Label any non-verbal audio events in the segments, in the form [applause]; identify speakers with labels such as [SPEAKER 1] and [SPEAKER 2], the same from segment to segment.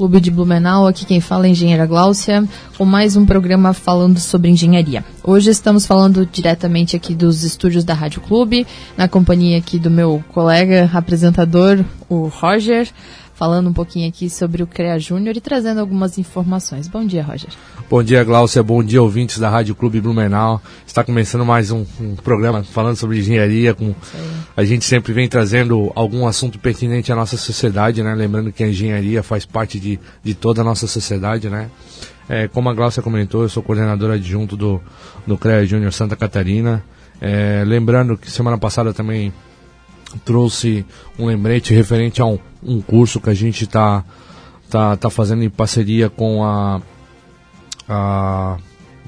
[SPEAKER 1] Clube de Blumenau, aqui quem fala é engenheira Gláucia, com mais um programa falando sobre engenharia. Hoje estamos falando diretamente aqui dos estúdios da Rádio Clube, na companhia aqui do meu colega apresentador, o Roger, falando um pouquinho aqui sobre o CREA Júnior e trazendo algumas informações. Bom dia, Roger.
[SPEAKER 2] Bom dia, Gláucia. Bom dia, ouvintes da Rádio Clube Blumenau. Está começando mais um, um programa falando sobre engenharia. Com, a gente sempre vem trazendo algum assunto pertinente à nossa sociedade, né? Lembrando que a engenharia faz parte de, de toda a nossa sociedade, né? É, como a Gláucia comentou, eu sou coordenador adjunto do, do CREA Júnior Santa Catarina. É, lembrando que semana passada também trouxe um lembrete referente a um, um curso que a gente está tá, tá fazendo em parceria com a a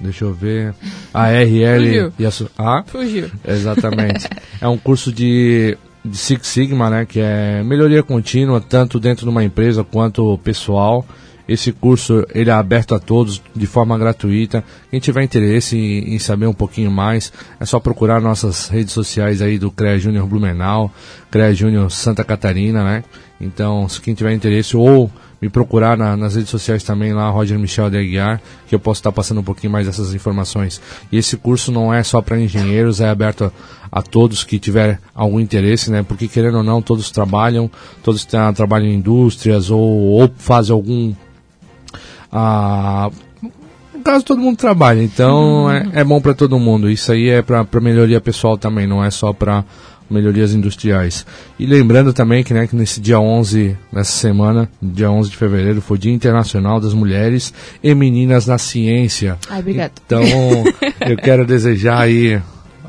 [SPEAKER 2] deixa eu ver, a RL
[SPEAKER 1] Fugiu.
[SPEAKER 2] e a, a
[SPEAKER 1] Fugiu.
[SPEAKER 2] Exatamente. [laughs] é um curso de, de Six Sigma, né, que é melhoria contínua tanto dentro de uma empresa quanto pessoal. Esse curso ele é aberto a todos de forma gratuita. Quem tiver interesse em, em saber um pouquinho mais, é só procurar nossas redes sociais aí do CREA Júnior Blumenau, CREA Júnior Santa Catarina, né? Então, se quem tiver interesse ou me procurar na, nas redes sociais também lá, Roger Michel de Aguiar, que eu posso estar passando um pouquinho mais dessas informações. E esse curso não é só para engenheiros, é aberto a, a, todos que tiver algum interesse, né? Porque querendo ou não, todos trabalham, todos trabalham em indústrias ou, ou fazem algum. Ah, no caso, todo mundo trabalha, então uhum. é, é bom para todo mundo. Isso aí é para melhoria pessoal também, não é só para melhorias industriais. E lembrando também que, né, que nesse dia 11, nessa semana, dia 11 de fevereiro, foi Dia Internacional das Mulheres e Meninas na Ciência.
[SPEAKER 1] Ai, obrigado.
[SPEAKER 2] Então, [laughs] eu quero desejar aí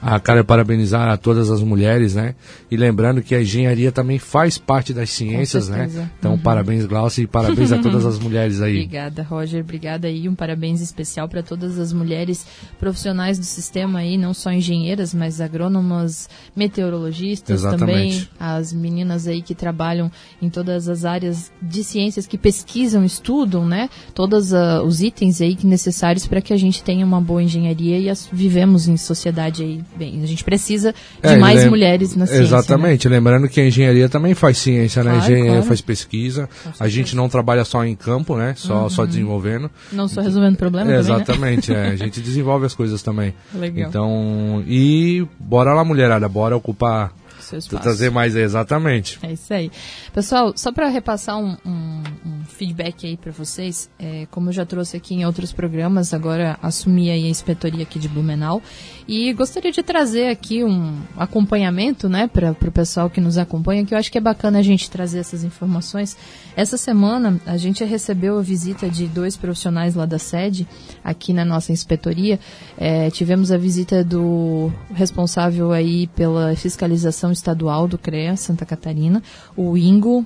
[SPEAKER 2] a cara parabenizar a todas as mulheres, né? E lembrando que a engenharia também faz parte das ciências, né? Então, uhum. parabéns, Glaucia, e parabéns a todas as [laughs] mulheres aí.
[SPEAKER 1] Obrigada, Roger. Obrigada aí. Um parabéns especial para todas as mulheres profissionais do sistema aí, não só engenheiras, mas agrônomas, meteorologistas
[SPEAKER 2] Exatamente.
[SPEAKER 1] também, as meninas aí que trabalham em todas as áreas de ciências que pesquisam, estudam, né? Todos uh, os itens aí necessários para que a gente tenha uma boa engenharia e as, vivemos em sociedade aí bem. A gente precisa de é, mais mulheres na ciência.
[SPEAKER 2] Exatamente.
[SPEAKER 1] Né?
[SPEAKER 2] Lembrando que a engenharia também faz ciência, né? Claro, a engenharia claro. faz pesquisa. A gente não trabalha só em campo, né? Só, uhum. só desenvolvendo.
[SPEAKER 1] Não só resolvendo problemas
[SPEAKER 2] é,
[SPEAKER 1] também,
[SPEAKER 2] Exatamente. Né? é. A gente [laughs] desenvolve as coisas também.
[SPEAKER 1] Legal.
[SPEAKER 2] Então, e bora lá, mulherada. Bora ocupar
[SPEAKER 1] seu espaço.
[SPEAKER 2] Trazer mais exatamente.
[SPEAKER 1] É isso aí. Pessoal, só para repassar um, um, feedback aí para vocês, é, como eu já trouxe aqui em outros programas, agora assumi aí a inspetoria aqui de Blumenau e gostaria de trazer aqui um acompanhamento, né, para o pessoal que nos acompanha, que eu acho que é bacana a gente trazer essas informações. Essa semana a gente recebeu a visita de dois profissionais lá da sede, aqui na nossa inspetoria. É, tivemos a visita do responsável aí pela fiscalização estadual do CREA Santa Catarina, o Ingo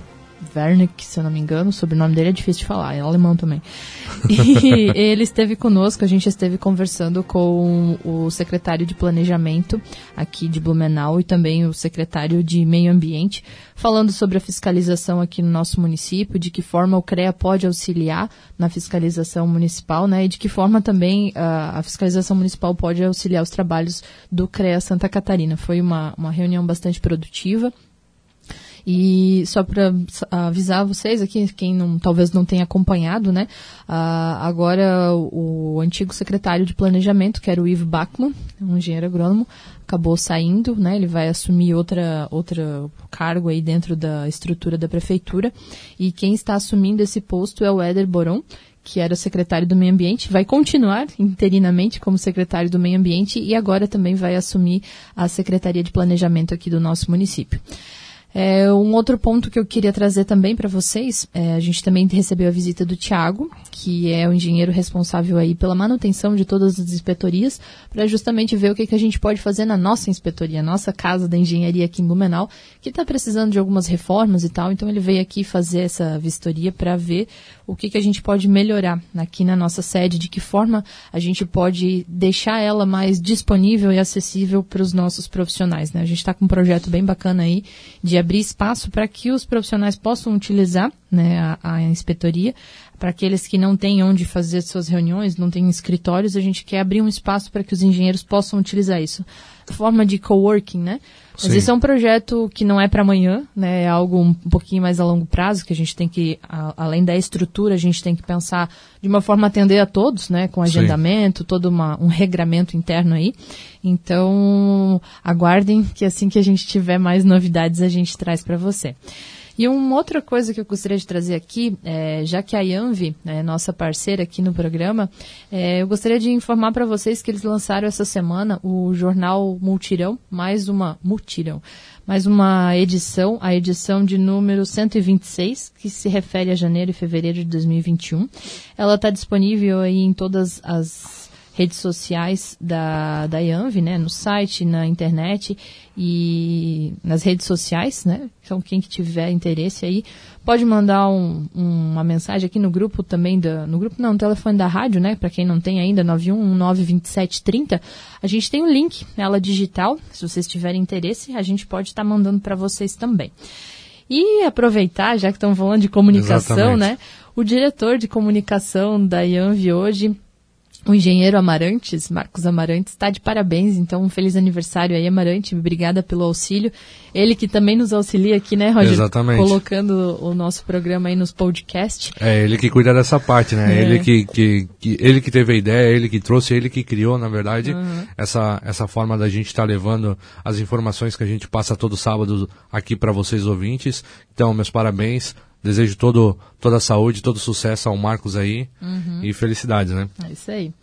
[SPEAKER 1] Wernick, se eu não me engano, o sobrenome dele é difícil de falar, é alemão também. E [laughs] ele esteve conosco, a gente esteve conversando com o secretário de Planejamento aqui de Blumenau e também o secretário de Meio Ambiente, falando sobre a fiscalização aqui no nosso município, de que forma o CREA pode auxiliar na fiscalização municipal, né, e de que forma também a, a fiscalização municipal pode auxiliar os trabalhos do CREA Santa Catarina. Foi uma, uma reunião bastante produtiva. E só para avisar vocês aqui, quem não, talvez não tenha acompanhado, né? Uh, agora o, antigo secretário de planejamento, que era o Ivo Bachmann, um engenheiro agrônomo, acabou saindo, né? Ele vai assumir outra, outra cargo aí dentro da estrutura da prefeitura. E quem está assumindo esse posto é o Éder Boron, que era o secretário do Meio Ambiente, vai continuar interinamente como secretário do Meio Ambiente e agora também vai assumir a Secretaria de Planejamento aqui do nosso município. É, um outro ponto que eu queria trazer também para vocês, é, a gente também recebeu a visita do Tiago, que é o engenheiro responsável aí pela manutenção de todas as inspetorias, para justamente ver o que, que a gente pode fazer na nossa inspetoria, nossa casa da engenharia aqui em Blumenau, que está precisando de algumas reformas e tal. Então ele veio aqui fazer essa vistoria para ver o que, que a gente pode melhorar aqui na nossa sede, de que forma a gente pode deixar ela mais disponível e acessível para os nossos profissionais. Né? A gente está com um projeto bem bacana aí de abrir espaço para que os profissionais possam utilizar né, a, a inspetoria. Para aqueles que não têm onde fazer suas reuniões, não têm escritórios, a gente quer abrir um espaço para que os engenheiros possam utilizar isso. Forma de coworking, né? Mas Sim. esse é um projeto que não é para amanhã, né? É algo um pouquinho mais a longo prazo, que a gente tem que, a, além da estrutura, a gente tem que pensar de uma forma a atender a todos, né? Com agendamento, Sim. todo uma, um regramento interno aí. Então, aguardem que assim que a gente tiver mais novidades, a gente traz para você. E uma outra coisa que eu gostaria de trazer aqui, é, já que a Yanvi é nossa parceira aqui no programa, é, eu gostaria de informar para vocês que eles lançaram essa semana o jornal Multirão, mais uma Multirão, mais uma edição, a edição de número 126, que se refere a janeiro e fevereiro de 2021. Ela está disponível aí em todas as redes sociais da, da IANV, né, no site, na internet e nas redes sociais, né, então quem que tiver interesse aí pode mandar um, um, uma mensagem aqui no grupo também, da, no grupo não, no telefone da rádio, né, para quem não tem ainda, 9192730, a gente tem um link nela digital, se vocês tiverem interesse, a gente pode estar tá mandando para vocês também. E aproveitar, já que estão falando de comunicação, Exatamente. né, o diretor de comunicação da IANV hoje o engenheiro Amarantes, Marcos Amarantes, está de parabéns, então um feliz aniversário aí, Amarante, obrigada pelo auxílio. Ele que também nos auxilia aqui, né, Roger?
[SPEAKER 2] Exatamente.
[SPEAKER 1] Colocando o nosso programa aí nos podcasts.
[SPEAKER 2] É, ele que cuida dessa parte, né? É. Ele que, que, que, ele que teve a ideia, ele que trouxe, ele que criou, na verdade, uhum. essa, essa forma da gente estar tá levando as informações que a gente passa todo sábado aqui para vocês ouvintes. Então, meus parabéns, Desejo todo, toda a saúde, todo sucesso ao Marcos aí uhum. e felicidades, né?
[SPEAKER 1] É isso aí.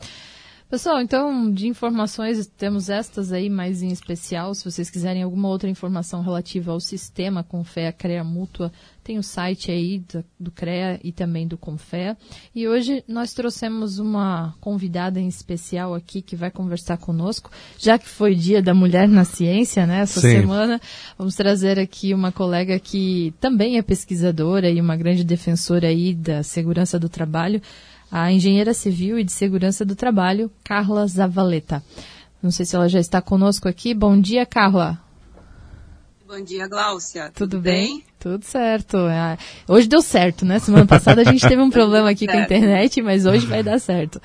[SPEAKER 1] Pessoal, então, de informações, temos estas aí mais em especial. Se vocês quiserem alguma outra informação relativa ao sistema Confea CREA Mútua, tem o site aí do, do CREA e também do Confea. E hoje nós trouxemos uma convidada em especial aqui que vai conversar conosco, já que foi dia da mulher na ciência, né, essa Sim. semana. Vamos trazer aqui uma colega que também é pesquisadora e uma grande defensora aí da segurança do trabalho a engenheira civil e de segurança do trabalho, Carla Zavaleta. Não sei se ela já está conosco aqui. Bom dia, Carla.
[SPEAKER 3] Bom dia, Gláucia.
[SPEAKER 1] Tudo, Tudo bem? bem? Tudo certo. É, hoje deu certo, né? Semana passada a gente teve um [laughs] problema aqui com a internet, mas hoje vai dar certo.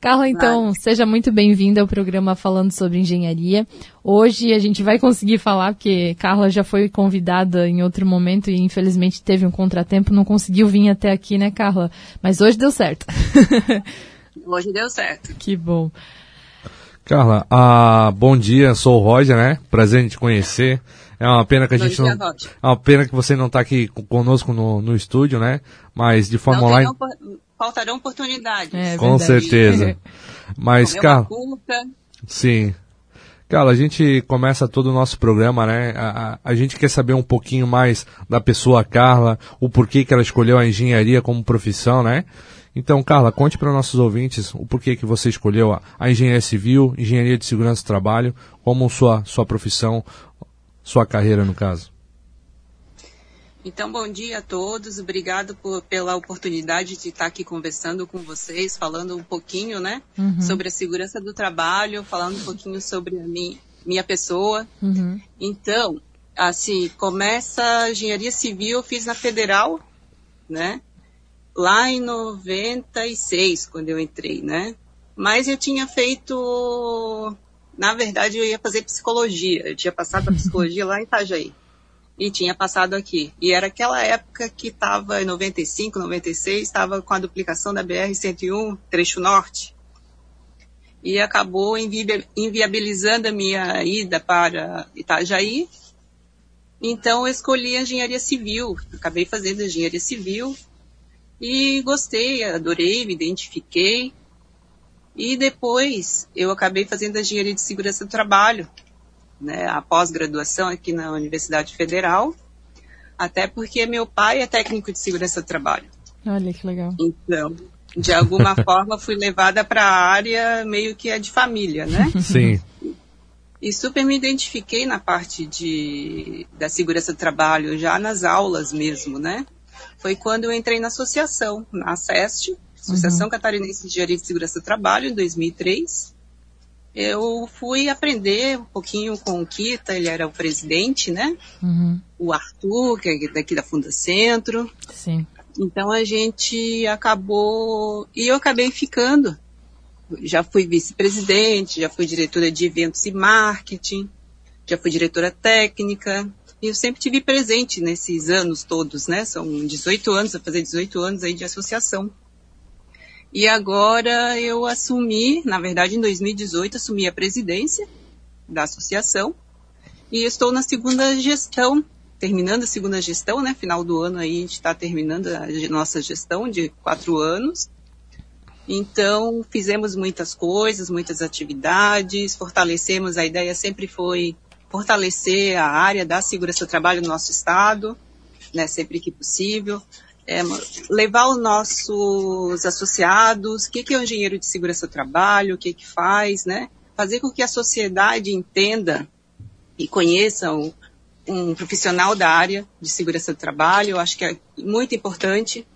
[SPEAKER 1] Carla, então, vale. seja muito bem-vinda ao programa Falando sobre Engenharia. Hoje a gente vai conseguir falar, porque Carla já foi convidada em outro momento e infelizmente teve um contratempo, não conseguiu vir até aqui, né, Carla? Mas hoje deu certo. [laughs]
[SPEAKER 3] hoje deu certo.
[SPEAKER 1] Que bom.
[SPEAKER 2] Carla, ah, bom dia, sou o Roger, né? Prazer em te conhecer. É uma pena que a gente não. É uma pena que você não está aqui conosco no, no estúdio, né? Mas de forma não online
[SPEAKER 3] faltarão oportunidades.
[SPEAKER 2] É, Com certeza. Mas, Carla. Sim. Carla, a gente começa todo o nosso programa, né? A, a, a, gente quer saber um pouquinho mais da pessoa Carla, o porquê que ela escolheu a engenharia como profissão, né? Então, Carla, conte para nossos ouvintes o porquê que você escolheu a, a engenharia civil, engenharia de segurança do trabalho, como sua, sua profissão, sua carreira, no caso.
[SPEAKER 3] Então, bom dia a todos. Obrigado por, pela oportunidade de estar aqui conversando com vocês, falando um pouquinho, né, uhum. sobre a segurança do trabalho, falando um pouquinho sobre a minha, minha pessoa. Uhum. Então, assim, começa a engenharia civil, eu fiz na Federal, né, lá em 96, quando eu entrei, né. Mas eu tinha feito, na verdade, eu ia fazer psicologia. Eu tinha passado a [laughs] psicologia lá em Itajaí e tinha passado aqui. E era aquela época que estava, em 95, 96, estava com a duplicação da BR-101, trecho norte. E acabou invi inviabilizando a minha ida para Itajaí. Então eu escolhi a engenharia civil. Acabei fazendo engenharia civil. E gostei, adorei, me identifiquei. E depois eu acabei fazendo engenharia de segurança do trabalho, né, a pós-graduação aqui na Universidade Federal, até porque meu pai é técnico de segurança do trabalho.
[SPEAKER 1] Olha que legal.
[SPEAKER 3] Então, de alguma [laughs] forma fui levada para a área meio que é de família, né? [laughs]
[SPEAKER 2] Sim.
[SPEAKER 3] E super me identifiquei na parte de, da segurança do trabalho, já nas aulas mesmo, né? Foi quando eu entrei na associação, na SEST, Associação uhum. Catarinense de Engenharia de Segurança do Trabalho, em 2003. Eu fui aprender um pouquinho com o Kita, ele era o presidente, né?
[SPEAKER 1] Uhum.
[SPEAKER 3] O Arthur, que é daqui da Funda Centro.
[SPEAKER 1] Sim.
[SPEAKER 3] Então a gente acabou. E eu acabei ficando. Já fui vice-presidente, já fui diretora de eventos e marketing, já fui diretora técnica. E eu sempre tive presente nesses anos todos, né? São 18 anos, a fazer 18 anos aí de associação. E agora eu assumi, na verdade em 2018, assumi a presidência da associação. E estou na segunda gestão terminando a segunda gestão, né? Final do ano aí a gente está terminando a nossa gestão de quatro anos. Então fizemos muitas coisas, muitas atividades, fortalecemos, a ideia sempre foi fortalecer a área da segurança do trabalho no nosso estado, né? Sempre que possível. É, levar os nossos associados, o que, que é o engenheiro de segurança do trabalho, o que, que faz, né? Fazer com que a sociedade entenda e conheça o, um profissional da área de segurança do trabalho, eu acho que é muito importante,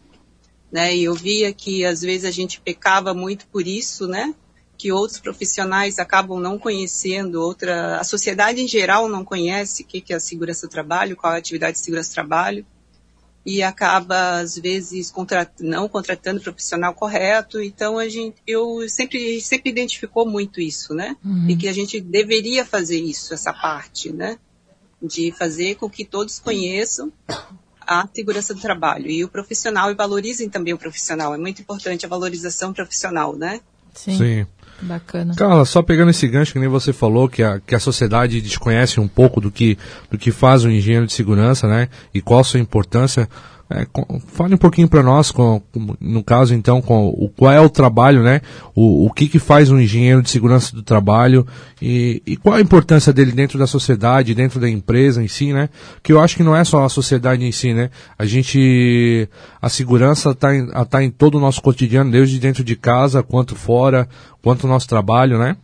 [SPEAKER 3] né? E eu via que às vezes a gente pecava muito por isso, né? Que outros profissionais acabam não conhecendo, outra, a sociedade em geral não conhece o que, que é a segurança do trabalho, qual é a atividade de segurança do trabalho, e acaba às vezes contrat, não contratando o profissional correto. Então a gente, eu sempre sempre identificou muito isso, né? Uhum. E que a gente deveria fazer isso, essa parte, né? de fazer com que todos conheçam a segurança do trabalho e o profissional e valorizem também o profissional. É muito importante a valorização profissional, né?
[SPEAKER 1] Sim. Sim. Bacana.
[SPEAKER 2] Carla, só pegando esse gancho que nem você falou, que a, que a sociedade desconhece um pouco do que, do que faz o engenheiro de segurança, né? E qual a sua importância. É, com, fale um pouquinho para nós, com, no caso então, com o, qual é o trabalho, né? O, o que, que faz um engenheiro de segurança do trabalho e, e qual a importância dele dentro da sociedade, dentro da empresa em si, né? Que eu acho que não é só a sociedade em si, né? A gente, a segurança está em, tá em todo o nosso cotidiano, desde dentro de casa, quanto fora, quanto o nosso trabalho, né?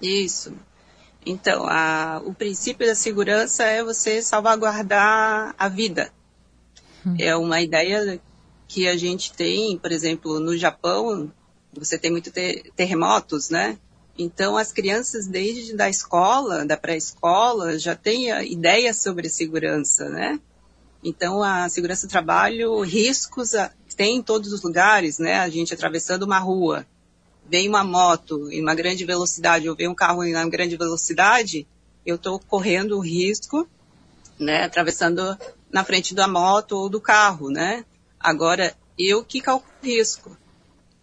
[SPEAKER 3] Isso. Então, a, o princípio da segurança é você salvaguardar a vida é uma ideia que a gente tem, por exemplo, no Japão, você tem muito ter terremotos, né? Então, as crianças, desde da escola, da pré-escola, já têm ideias sobre segurança, né? Então, a segurança do trabalho, riscos tem em todos os lugares, né? A gente atravessando uma rua, vem uma moto em uma grande velocidade, ou vem um carro em uma grande velocidade, eu estou correndo o risco, né? Atravessando na frente da moto ou do carro, né? Agora, eu que calculo o risco.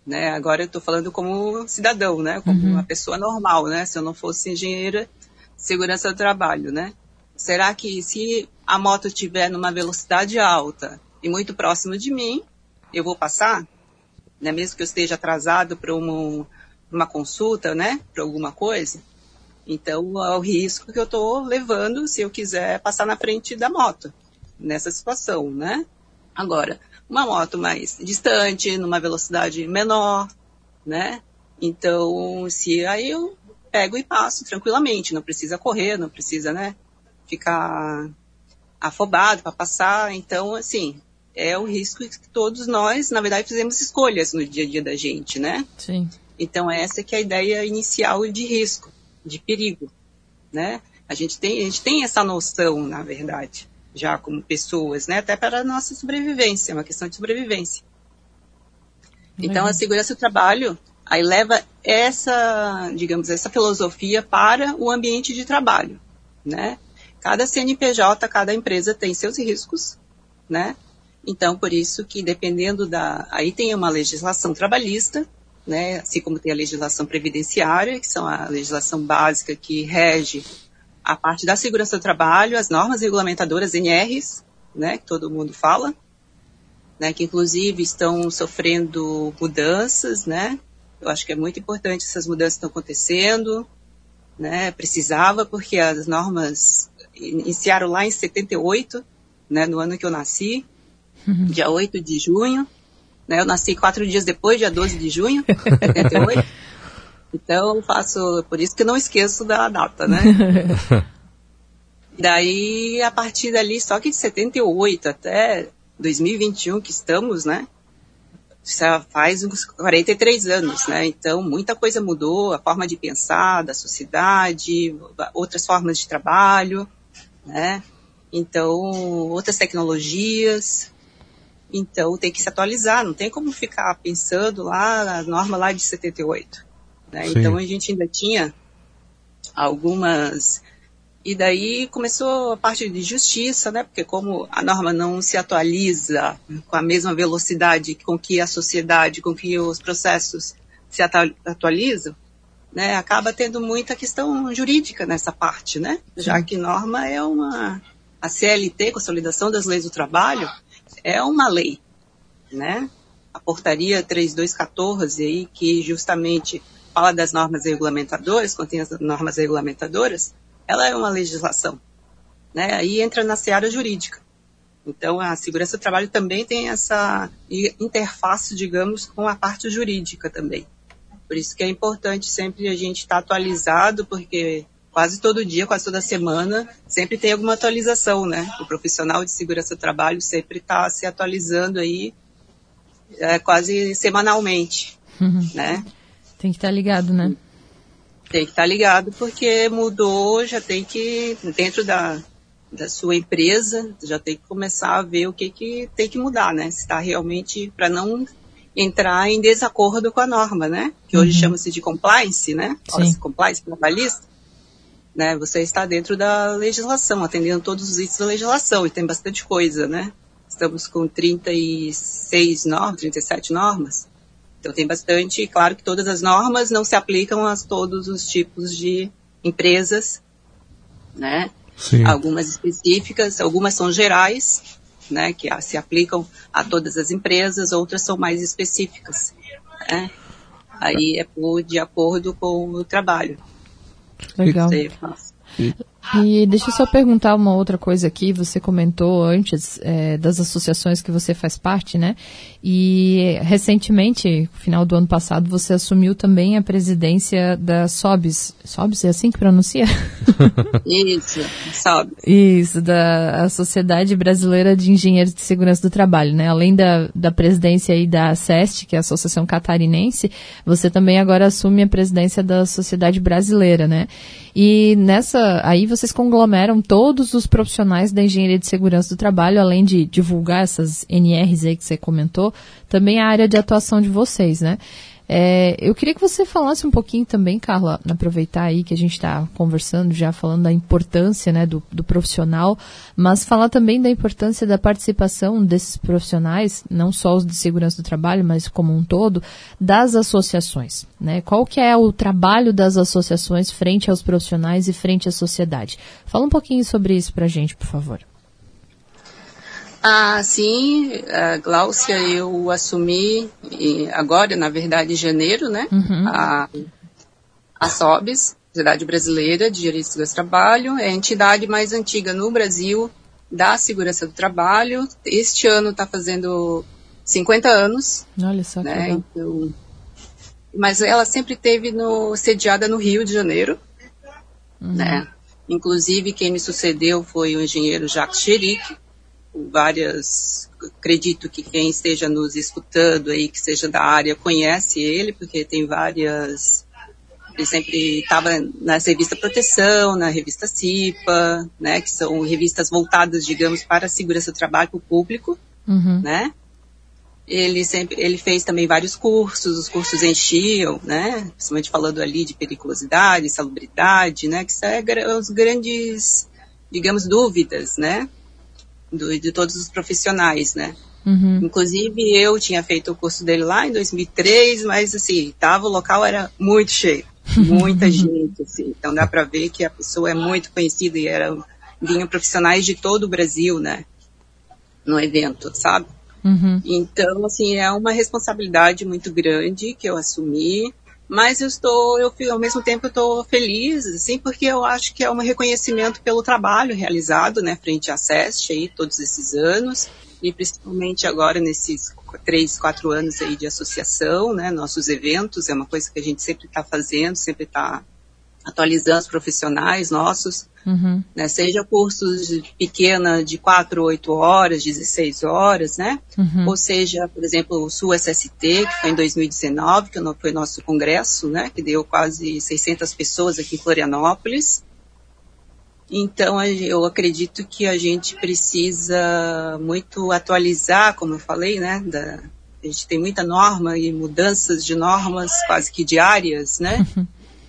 [SPEAKER 3] Né? Agora eu estou falando como cidadão, né? Como uhum. uma pessoa normal, né? Se eu não fosse engenheira de segurança do trabalho, né? Será que se a moto estiver numa velocidade alta e muito próximo de mim, eu vou passar? Né? Mesmo que eu esteja atrasado para uma, uma consulta, né? Para alguma coisa? Então, é o risco que eu estou levando se eu quiser passar na frente da moto nessa situação, né? Agora, uma moto mais distante, numa velocidade menor, né? Então, se aí eu pego e passo tranquilamente, não precisa correr, não precisa, né? Ficar afobado para passar. Então, assim, é o risco que todos nós, na verdade, fizemos escolhas no dia a dia da gente, né?
[SPEAKER 1] Sim.
[SPEAKER 3] Então, essa que é a ideia inicial de risco, de perigo, né? A gente tem, a gente tem essa noção, na verdade já como pessoas, né? Até para a nossa sobrevivência, é uma questão de sobrevivência. Então, uhum. a segurança do trabalho aí leva essa, digamos, essa filosofia para o ambiente de trabalho, né? Cada CNPJ, cada empresa tem seus riscos, né? Então, por isso que dependendo da, aí tem uma legislação trabalhista, né? Assim como tem a legislação previdenciária, que são a legislação básica que rege a parte da segurança do trabalho, as normas regulamentadoras NRs, né, que todo mundo fala. né, que inclusive estão sofrendo mudanças, né? Eu acho que é muito importante essas mudanças estão acontecendo, né? Precisava porque as normas iniciaram lá em 78, né, no ano que eu nasci, uhum. dia 8 de junho, né? Eu nasci quatro dias depois, dia 12 de junho, [laughs] 78. Então eu faço, por isso que não esqueço da data, né? [laughs] Daí, a partir dali, só que de 78 até 2021 que estamos, né? Já faz uns 43 anos, né? Então, muita coisa mudou, a forma de pensar da sociedade, outras formas de trabalho, né? Então, outras tecnologias. Então, tem que se atualizar, não tem como ficar pensando lá, a norma lá de 78. Né? Então, a gente ainda tinha algumas e daí começou a parte de justiça, né? Porque como a norma não se atualiza com a mesma velocidade com que a sociedade, com que os processos se atualizam, né? Acaba tendo muita questão jurídica nessa parte, né? Já que norma é uma a CLT, Consolidação das Leis do Trabalho, é uma lei, né? A portaria 3214 aí que justamente fala das normas regulamentadoras, contém as normas regulamentadoras, ela é uma legislação. Né? Aí entra na seara jurídica. Então, a segurança do trabalho também tem essa interface, digamos, com a parte jurídica também. Por isso que é importante sempre a gente estar tá atualizado, porque quase todo dia, quase toda semana, sempre tem alguma atualização, né? O profissional de segurança do trabalho sempre está se atualizando aí é, quase semanalmente, uhum. né?
[SPEAKER 1] Tem que estar tá ligado, né?
[SPEAKER 3] Tem que estar tá ligado porque mudou, já tem que, dentro da, da sua empresa, já tem que começar a ver o que, que tem que mudar, né? Se está realmente, para não entrar em desacordo com a norma, né? Que hoje uhum. chama-se de compliance, né? Sim. Compliance trabalhista. Né? Você está dentro da legislação, atendendo todos os itens da legislação, e tem bastante coisa, né? Estamos com 36 normas, 37 normas. Então tem bastante, claro que todas as normas não se aplicam a todos os tipos de empresas, né? Sim. Algumas específicas, algumas são gerais, né, que se aplicam a todas as empresas, outras são mais específicas, né? Aí é por, de acordo com o trabalho.
[SPEAKER 1] Legal. E deixa eu só perguntar uma outra coisa aqui. Você comentou antes é, das associações que você faz parte, né? E recentemente, final do ano passado, você assumiu também a presidência da SOBS. SOBS é assim que pronuncia?
[SPEAKER 3] Isso, SOBS.
[SPEAKER 1] Isso, da Sociedade Brasileira de Engenheiros de Segurança do Trabalho, né? Além da, da presidência aí da SEST, que é a Associação Catarinense, você também agora assume a presidência da Sociedade Brasileira, né? E nessa, aí vocês conglomeram todos os profissionais da engenharia de segurança do trabalho, além de divulgar essas NRs aí que você comentou, também a área de atuação de vocês, né? É, eu queria que você falasse um pouquinho também, Carla, aproveitar aí que a gente está conversando, já falando da importância né, do, do, profissional, mas falar também da importância da participação desses profissionais, não só os de segurança do trabalho, mas como um todo, das associações. Né? Qual que é o trabalho das associações frente aos profissionais e frente à sociedade? Fala um pouquinho sobre isso para a gente, por favor.
[SPEAKER 3] Ah, sim, a Gláucia eu assumi agora, na verdade, em janeiro, né? Uhum. A, a SOBS, Sociedade Brasileira de Direitos do Trabalho, é a entidade mais antiga no Brasil da segurança do trabalho. Este ano está fazendo 50 anos.
[SPEAKER 1] Olha só que né? Então,
[SPEAKER 3] mas ela sempre teve no, sediada no Rio de Janeiro, uhum. né? Inclusive, quem me sucedeu foi o engenheiro Jacques Cheric, várias. Acredito que quem esteja nos escutando aí, que seja da área, conhece ele, porque tem várias. Ele sempre estava na revista Proteção, na revista CIPA, né, que são revistas voltadas, digamos, para a segurança do trabalho para o público, uhum. né? Ele sempre, ele fez também vários cursos, os cursos enchiam, né? Principalmente falando ali de periculosidade, salubridade, né? Que são os grandes, digamos, dúvidas, né? Do, de todos os profissionais, né? Uhum. Inclusive eu tinha feito o curso dele lá em 2003, mas assim, tava, o local era muito cheio, muita [laughs] gente, assim. Então dá para ver que a pessoa é muito conhecida e era, vinham profissionais de todo o Brasil, né? No evento, sabe? Uhum. Então, assim, é uma responsabilidade muito grande que eu assumi, mas eu estou, eu ao mesmo tempo eu estou feliz, assim, porque eu acho que é um reconhecimento pelo trabalho realizado, né, frente à SEST aí todos esses anos e principalmente agora nesses três, quatro anos aí de associação, né, nossos eventos é uma coisa que a gente sempre está fazendo, sempre está atualizando os profissionais nossos, uhum. né, seja cursos de pequena de 4, 8 horas, 16 horas, né, uhum. ou seja, por exemplo, o Sul SST, que foi em 2019, que foi nosso congresso, né, que deu quase 600 pessoas aqui em Florianópolis. Então, eu acredito que a gente precisa muito atualizar, como eu falei, né, da, a gente tem muita norma e mudanças de normas quase que diárias, né? Uhum.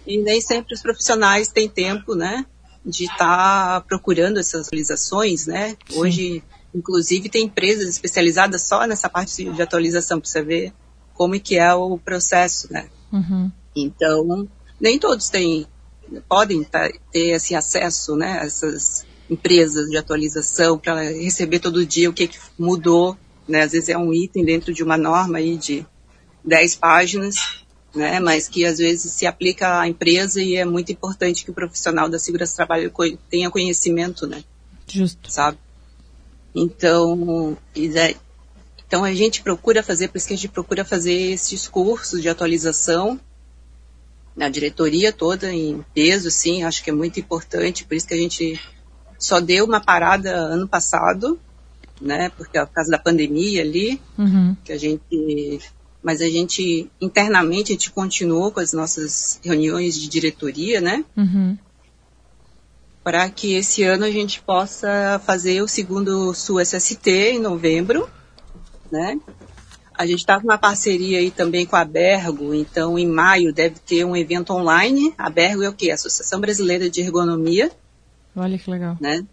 [SPEAKER 3] E nem sempre os profissionais têm tempo, né, de estar tá procurando essas atualizações, né? Sim. Hoje, inclusive, tem empresas especializadas só nessa parte de atualização para você ver como é que é o processo, né? Uhum. Então, nem todos têm, podem tá, ter esse acesso, né? Essas empresas de atualização para receber todo dia o que, que mudou, né? Às vezes é um item dentro de uma norma aí de 10 páginas né? Mas que às vezes se aplica à empresa e é muito importante que o profissional da segurança do trabalho tenha conhecimento, né?
[SPEAKER 1] Justo.
[SPEAKER 3] Sabe? Então, então a gente procura fazer, por isso que a gente procura fazer esses cursos de atualização na diretoria toda em peso, sim, acho que é muito importante, por isso que a gente só deu uma parada ano passado, né, porque é por causa da pandemia ali, uhum. que a gente mas a gente, internamente, a gente continuou com as nossas reuniões de diretoria, né? Uhum. Para que esse ano a gente possa fazer o segundo Sul SST em novembro, né? A gente está com uma parceria aí também com a Bergo, então em maio deve ter um evento online. A Bergo é o quê? Associação Brasileira de Ergonomia.
[SPEAKER 1] Olha que legal.
[SPEAKER 3] Né?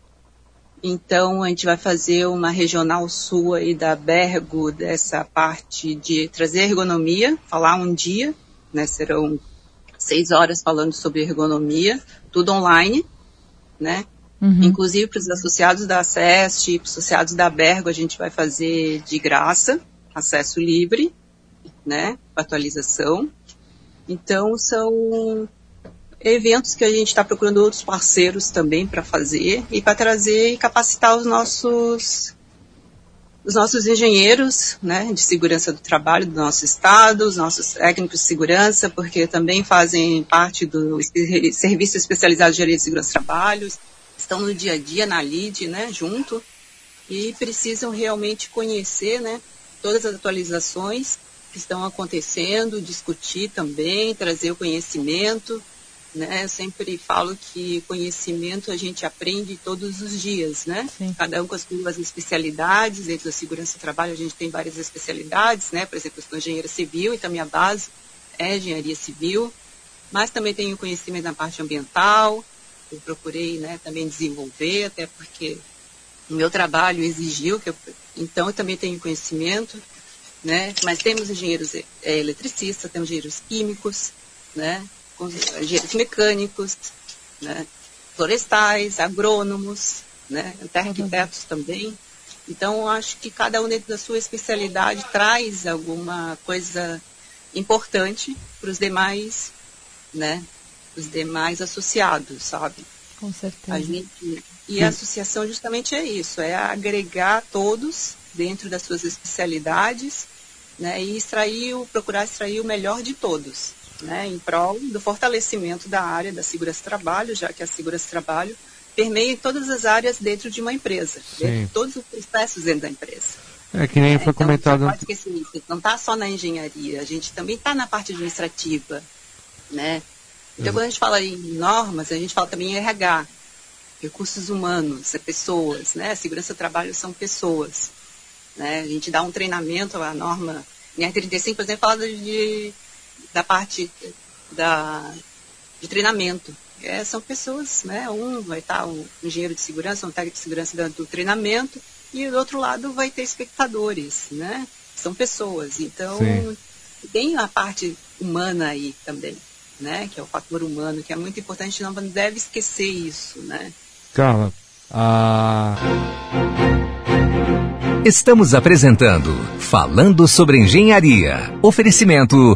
[SPEAKER 3] Então, a gente vai fazer uma regional sul aí da Bergo, dessa parte de trazer ergonomia, falar um dia, né? Serão seis horas falando sobre ergonomia, tudo online, né? Uhum. Inclusive para os associados da SEST, para os associados da Bergo, a gente vai fazer de graça, acesso livre, né? Atualização. Então, são eventos que a gente está procurando outros parceiros também para fazer e para trazer e capacitar os nossos os nossos engenheiros né, de segurança do trabalho do nosso estado, os nossos técnicos de segurança, porque também fazem parte do Serviço Especializado de Engenharia de Segurança do Trabalho, estão no dia a dia na LID, né, junto, e precisam realmente conhecer né, todas as atualizações que estão acontecendo, discutir também, trazer o conhecimento, né? Eu sempre falo que conhecimento a gente aprende todos os dias, né? Sim. Cada um com as suas especialidades, dentro da segurança do trabalho a gente tem várias especialidades, né? Por exemplo, eu sou engenheira civil, então a minha base é engenharia civil, mas também tenho conhecimento na parte ambiental, eu procurei né, também desenvolver, até porque o meu trabalho exigiu que eu, então eu também tenho conhecimento, né? Mas temos engenheiros é, eletricistas, temos engenheiros químicos, né? Engenheiros mecânicos, né, florestais, agrônomos, né, até arquitetos também. Então, acho que cada um dentro da sua especialidade traz alguma coisa importante para os demais, né, os demais associados, sabe?
[SPEAKER 1] Com certeza. A
[SPEAKER 3] gente, e a associação justamente é isso, é agregar todos dentro das suas especialidades, né, e extrair, procurar extrair o melhor de todos né, em prol do fortalecimento da área da segurança do trabalho, já que a segurança do trabalho permeia todas as áreas dentro de uma empresa, de todos os processos dentro da empresa.
[SPEAKER 2] É que nem é, foi então, comentado. Não
[SPEAKER 3] está só na engenharia, a gente também está na parte administrativa, né? Então, quando a gente fala em normas, a gente fala também em RH, recursos humanos, é pessoas, né? Segurança do trabalho são pessoas, né? A gente dá um treinamento, a norma, em R35, por exemplo, fala de da parte da, de treinamento. É, são pessoas, né? Um vai estar um engenheiro de segurança, um técnico de segurança dando do treinamento, e do outro lado vai ter espectadores, né? São pessoas. Então, Sim. tem a parte humana aí também, né? Que é o fator humano, que é muito importante, não deve esquecer isso, né?
[SPEAKER 2] Carla, a...
[SPEAKER 4] Estamos apresentando Falando sobre Engenharia. Oferecimento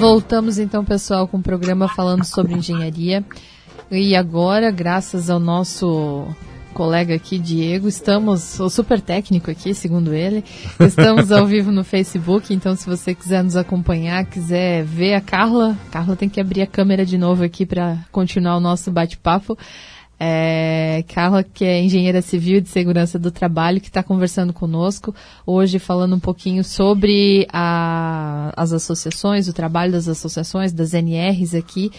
[SPEAKER 1] Voltamos então, pessoal, com o programa falando sobre engenharia. E agora, graças ao nosso colega aqui, Diego, estamos, o super técnico aqui, segundo ele, estamos ao vivo no Facebook, então se você quiser nos acompanhar, quiser ver a Carla, Carla tem que abrir a câmera de novo aqui para continuar o nosso bate-papo. É, Carla, que é engenheira civil de segurança do trabalho, que está conversando conosco hoje, falando um pouquinho sobre a, as associações, o trabalho das associações, das NRs aqui,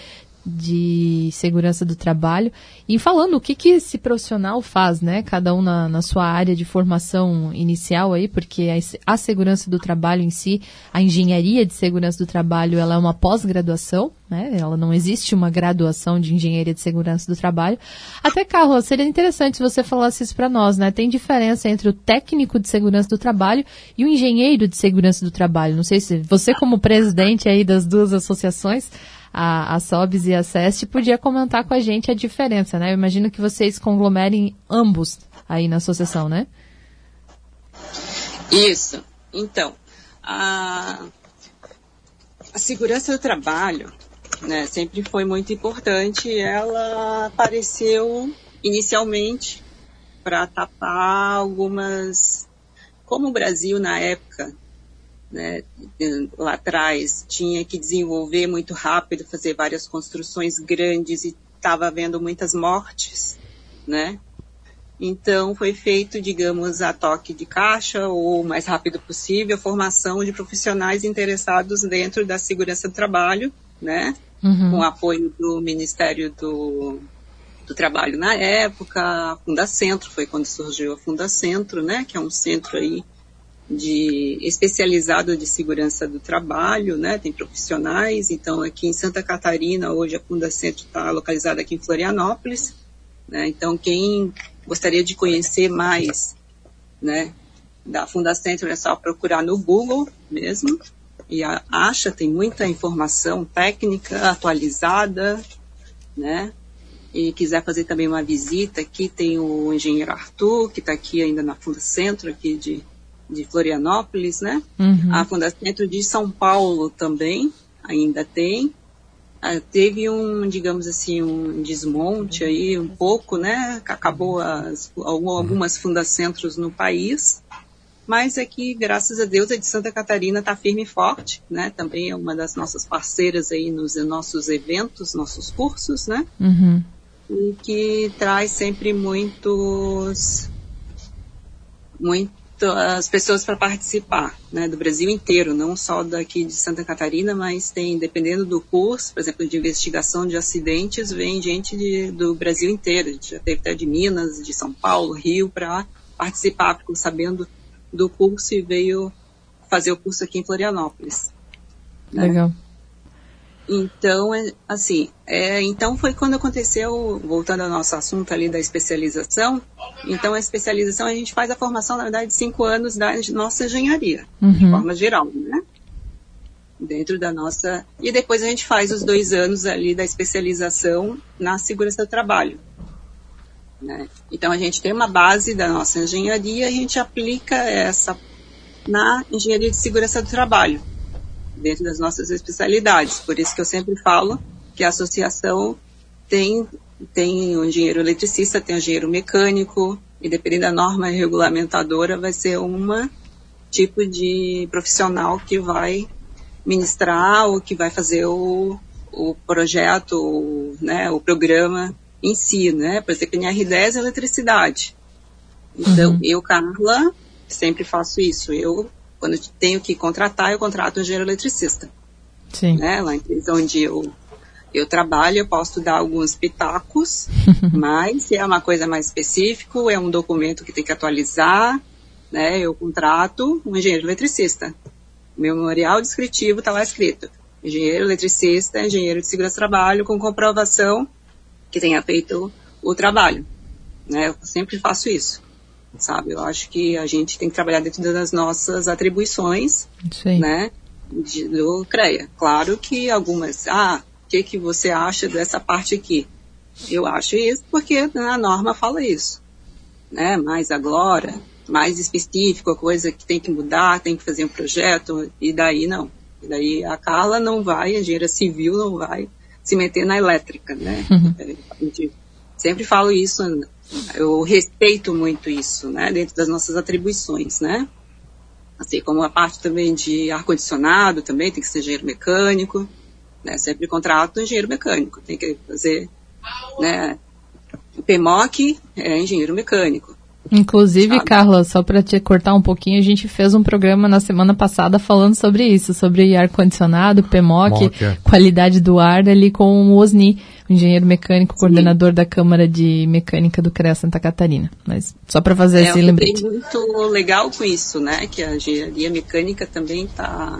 [SPEAKER 1] de segurança do trabalho e falando o que, que esse profissional faz, né? Cada um na, na sua área de formação inicial aí, porque a, a, segurança do trabalho em si, a engenharia de segurança do trabalho, ela é uma pós-graduação, né? Ela não existe uma graduação de engenharia de segurança do trabalho. Até, Carlos, seria interessante se você falasse isso para nós, né? Tem diferença entre o técnico de segurança do trabalho e o engenheiro de segurança do trabalho. Não sei se você, como presidente aí das duas associações, a, a SOBS e a SEST, podia comentar com a gente a diferença, né? Eu imagino que vocês conglomerem ambos aí na associação, né?
[SPEAKER 3] Isso. Então, a, a segurança do trabalho né, sempre foi muito importante. Ela apareceu inicialmente para tapar algumas. Como o Brasil, na época, né, lá atrás tinha que desenvolver muito rápido, fazer várias construções grandes e estava havendo muitas mortes, né? Então foi feito, digamos, a toque de caixa ou o mais rápido possível a formação de profissionais interessados dentro da segurança do trabalho, né? Uhum. Com apoio do Ministério do, do Trabalho na época, a Fundacentro, foi quando surgiu a Fundacentro, né? Que é um centro aí de especializado de segurança do trabalho, né? Tem profissionais. Então, aqui em Santa Catarina, hoje a Fundacentro está localizada aqui em Florianópolis. Né? Então, quem gostaria de conhecer mais, né, da Fundacentro é só procurar no Google mesmo e a, acha tem muita informação técnica atualizada, né? E quiser fazer também uma visita, aqui tem o engenheiro Arthur, que está aqui ainda na Fundacentro, aqui de de Florianópolis, né? Uhum. A Fundacentro de São Paulo também ainda tem. Ah, teve um, digamos assim, um desmonte aí um pouco, né? Acabou as, algumas fundacentros no país, mas é que, graças a Deus, a de Santa Catarina está firme e forte, né? Também é uma das nossas parceiras aí nos nossos eventos, nossos cursos, né? Uhum. E que traz sempre muitos, muito as pessoas para participar, né, do Brasil inteiro, não só daqui de Santa Catarina, mas tem, dependendo do curso, por exemplo, de investigação de acidentes, vem gente de, do Brasil inteiro, já teve até de Minas, de São Paulo, Rio, para participar, ficou sabendo do curso e veio fazer o curso aqui em Florianópolis.
[SPEAKER 1] Né? Legal.
[SPEAKER 3] Então, é, assim, é, então foi quando aconteceu, voltando ao nosso assunto ali da especialização, então a especialização a gente faz a formação, na verdade, de cinco anos da nossa engenharia, uhum. de forma geral, né? Dentro da nossa. E depois a gente faz os dois anos ali da especialização na segurança do trabalho. Né? Então a gente tem uma base da nossa engenharia e a gente aplica essa na engenharia de segurança do trabalho dentro das nossas especialidades. Por isso que eu sempre falo que a associação tem, tem o engenheiro eletricista, tem o engenheiro mecânico, e dependendo da norma regulamentadora, vai ser uma tipo de profissional que vai ministrar ou que vai fazer o, o projeto, o, né, o programa em si, né? Por exemplo, NR10 é eletricidade. Então, uhum. eu, Carla, sempre faço isso. Eu quando eu tenho que contratar, eu contrato um engenheiro eletricista. Sim. Né? Lá em empresa onde eu Eu trabalho, eu posso dar alguns pitacos, [laughs] mas se é uma coisa mais específica, é um documento que tem que atualizar, né? Eu contrato um engenheiro eletricista. Meu memorial descritivo está lá escrito. Engenheiro eletricista, engenheiro de segurança do trabalho, com comprovação que tenha feito o trabalho. Né? Eu sempre faço isso, sabe? Eu acho que a gente tem que trabalhar dentro das nossas atribuições, Sim. né? De, do CREA. Claro que algumas, ah, o que, que você acha dessa parte aqui? Eu acho isso porque a norma fala isso, né? Mas agora, mais específico, a coisa que tem que mudar, tem que fazer um projeto, e daí não. E daí a Carla não vai, a engenheira civil não vai se meter na elétrica, né? Uhum. É, a gente sempre falo isso, eu respeito muito isso, né? Dentro das nossas atribuições, né? Assim como a parte também de ar-condicionado também tem que ser engenheiro mecânico, né? Sempre contrato engenheiro mecânico, tem que fazer, né? PMOC é engenheiro mecânico.
[SPEAKER 1] Inclusive, sabe? Carla, só para te cortar um pouquinho, a gente fez um programa na semana passada falando sobre isso, sobre ar-condicionado, PMOC, é. qualidade do ar ali com o Osni, engenheiro mecânico, Sim. coordenador da Câmara de Mecânica do CREA Santa Catarina. Mas só para fazer é, esse lembrete.
[SPEAKER 3] É muito legal com isso, né? Que a engenharia mecânica também está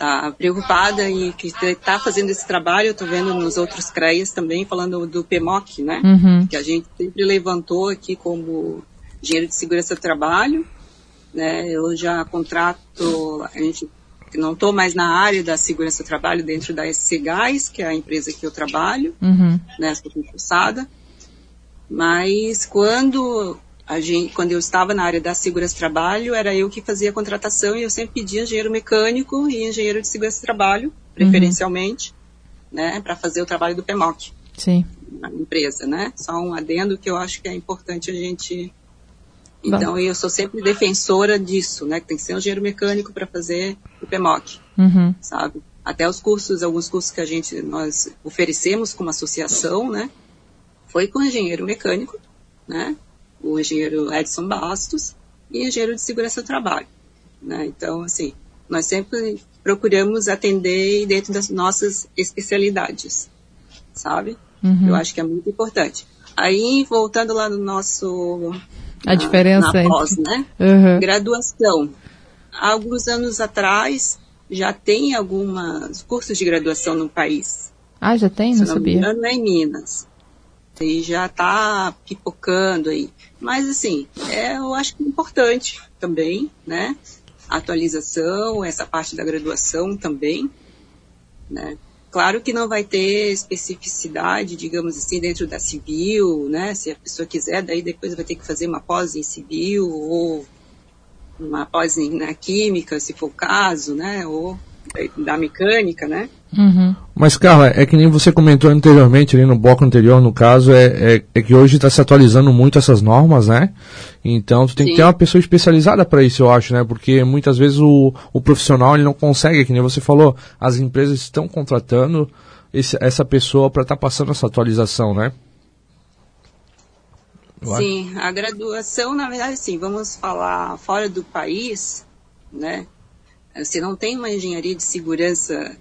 [SPEAKER 3] tá preocupada e que está fazendo esse trabalho, eu estou vendo nos outros CREAs também, falando do PMOC, né? Uhum. Que a gente sempre levantou aqui como engenheiro de segurança do trabalho, né? Eu já contrato, a gente não estou mais na área da segurança do trabalho dentro da SC Gás, que é a empresa que eu trabalho, uhum. né? Concursada. Mas quando Gente, quando eu estava na área da segurança do trabalho, era eu que fazia a contratação e eu sempre pedia engenheiro mecânico e engenheiro de segurança do trabalho, preferencialmente, uhum. né, para fazer o trabalho do PMOC.
[SPEAKER 1] Sim.
[SPEAKER 3] Na empresa, né? Só um adendo que eu acho que é importante a gente. Então, Bom. eu sou sempre defensora disso, né? Que tem que ser um engenheiro mecânico para fazer o PMOC, uhum. sabe? Até os cursos, alguns cursos que a gente, nós oferecemos como associação, né? Foi com engenheiro mecânico, né? o engenheiro Edson Bastos e engenheiro de segurança do trabalho. Né? Então, assim, nós sempre procuramos atender dentro das nossas especialidades, sabe? Uhum. Eu acho que é muito importante. Aí, voltando lá no nosso...
[SPEAKER 1] A na, diferença
[SPEAKER 3] na pós, né? Uhum. Graduação. Há alguns anos atrás, já tem alguns cursos de graduação no país.
[SPEAKER 1] Ah, já tem? Não, não sabia.
[SPEAKER 3] Engano, é em Minas. E já está pipocando aí. Mas, assim, é, eu acho que é importante também, né? A atualização, essa parte da graduação também, né? Claro que não vai ter especificidade, digamos assim, dentro da civil, né? Se a pessoa quiser, daí depois vai ter que fazer uma pós em civil ou uma pós na química, se for o caso, né? Ou da mecânica, né?
[SPEAKER 2] Uhum. Mas, Carla, é que nem você comentou anteriormente, ali no bloco anterior, no caso, é, é, é que hoje está se atualizando muito essas normas, né? Então, tu tem Sim. que ter uma pessoa especializada para isso, eu acho, né? Porque muitas vezes o, o profissional ele não consegue, que nem você falou, as empresas estão contratando esse, essa pessoa para estar tá passando essa atualização, né?
[SPEAKER 3] Sim, a graduação, na verdade, sim, vamos falar fora do país, né? Você não tem uma engenharia de segurança,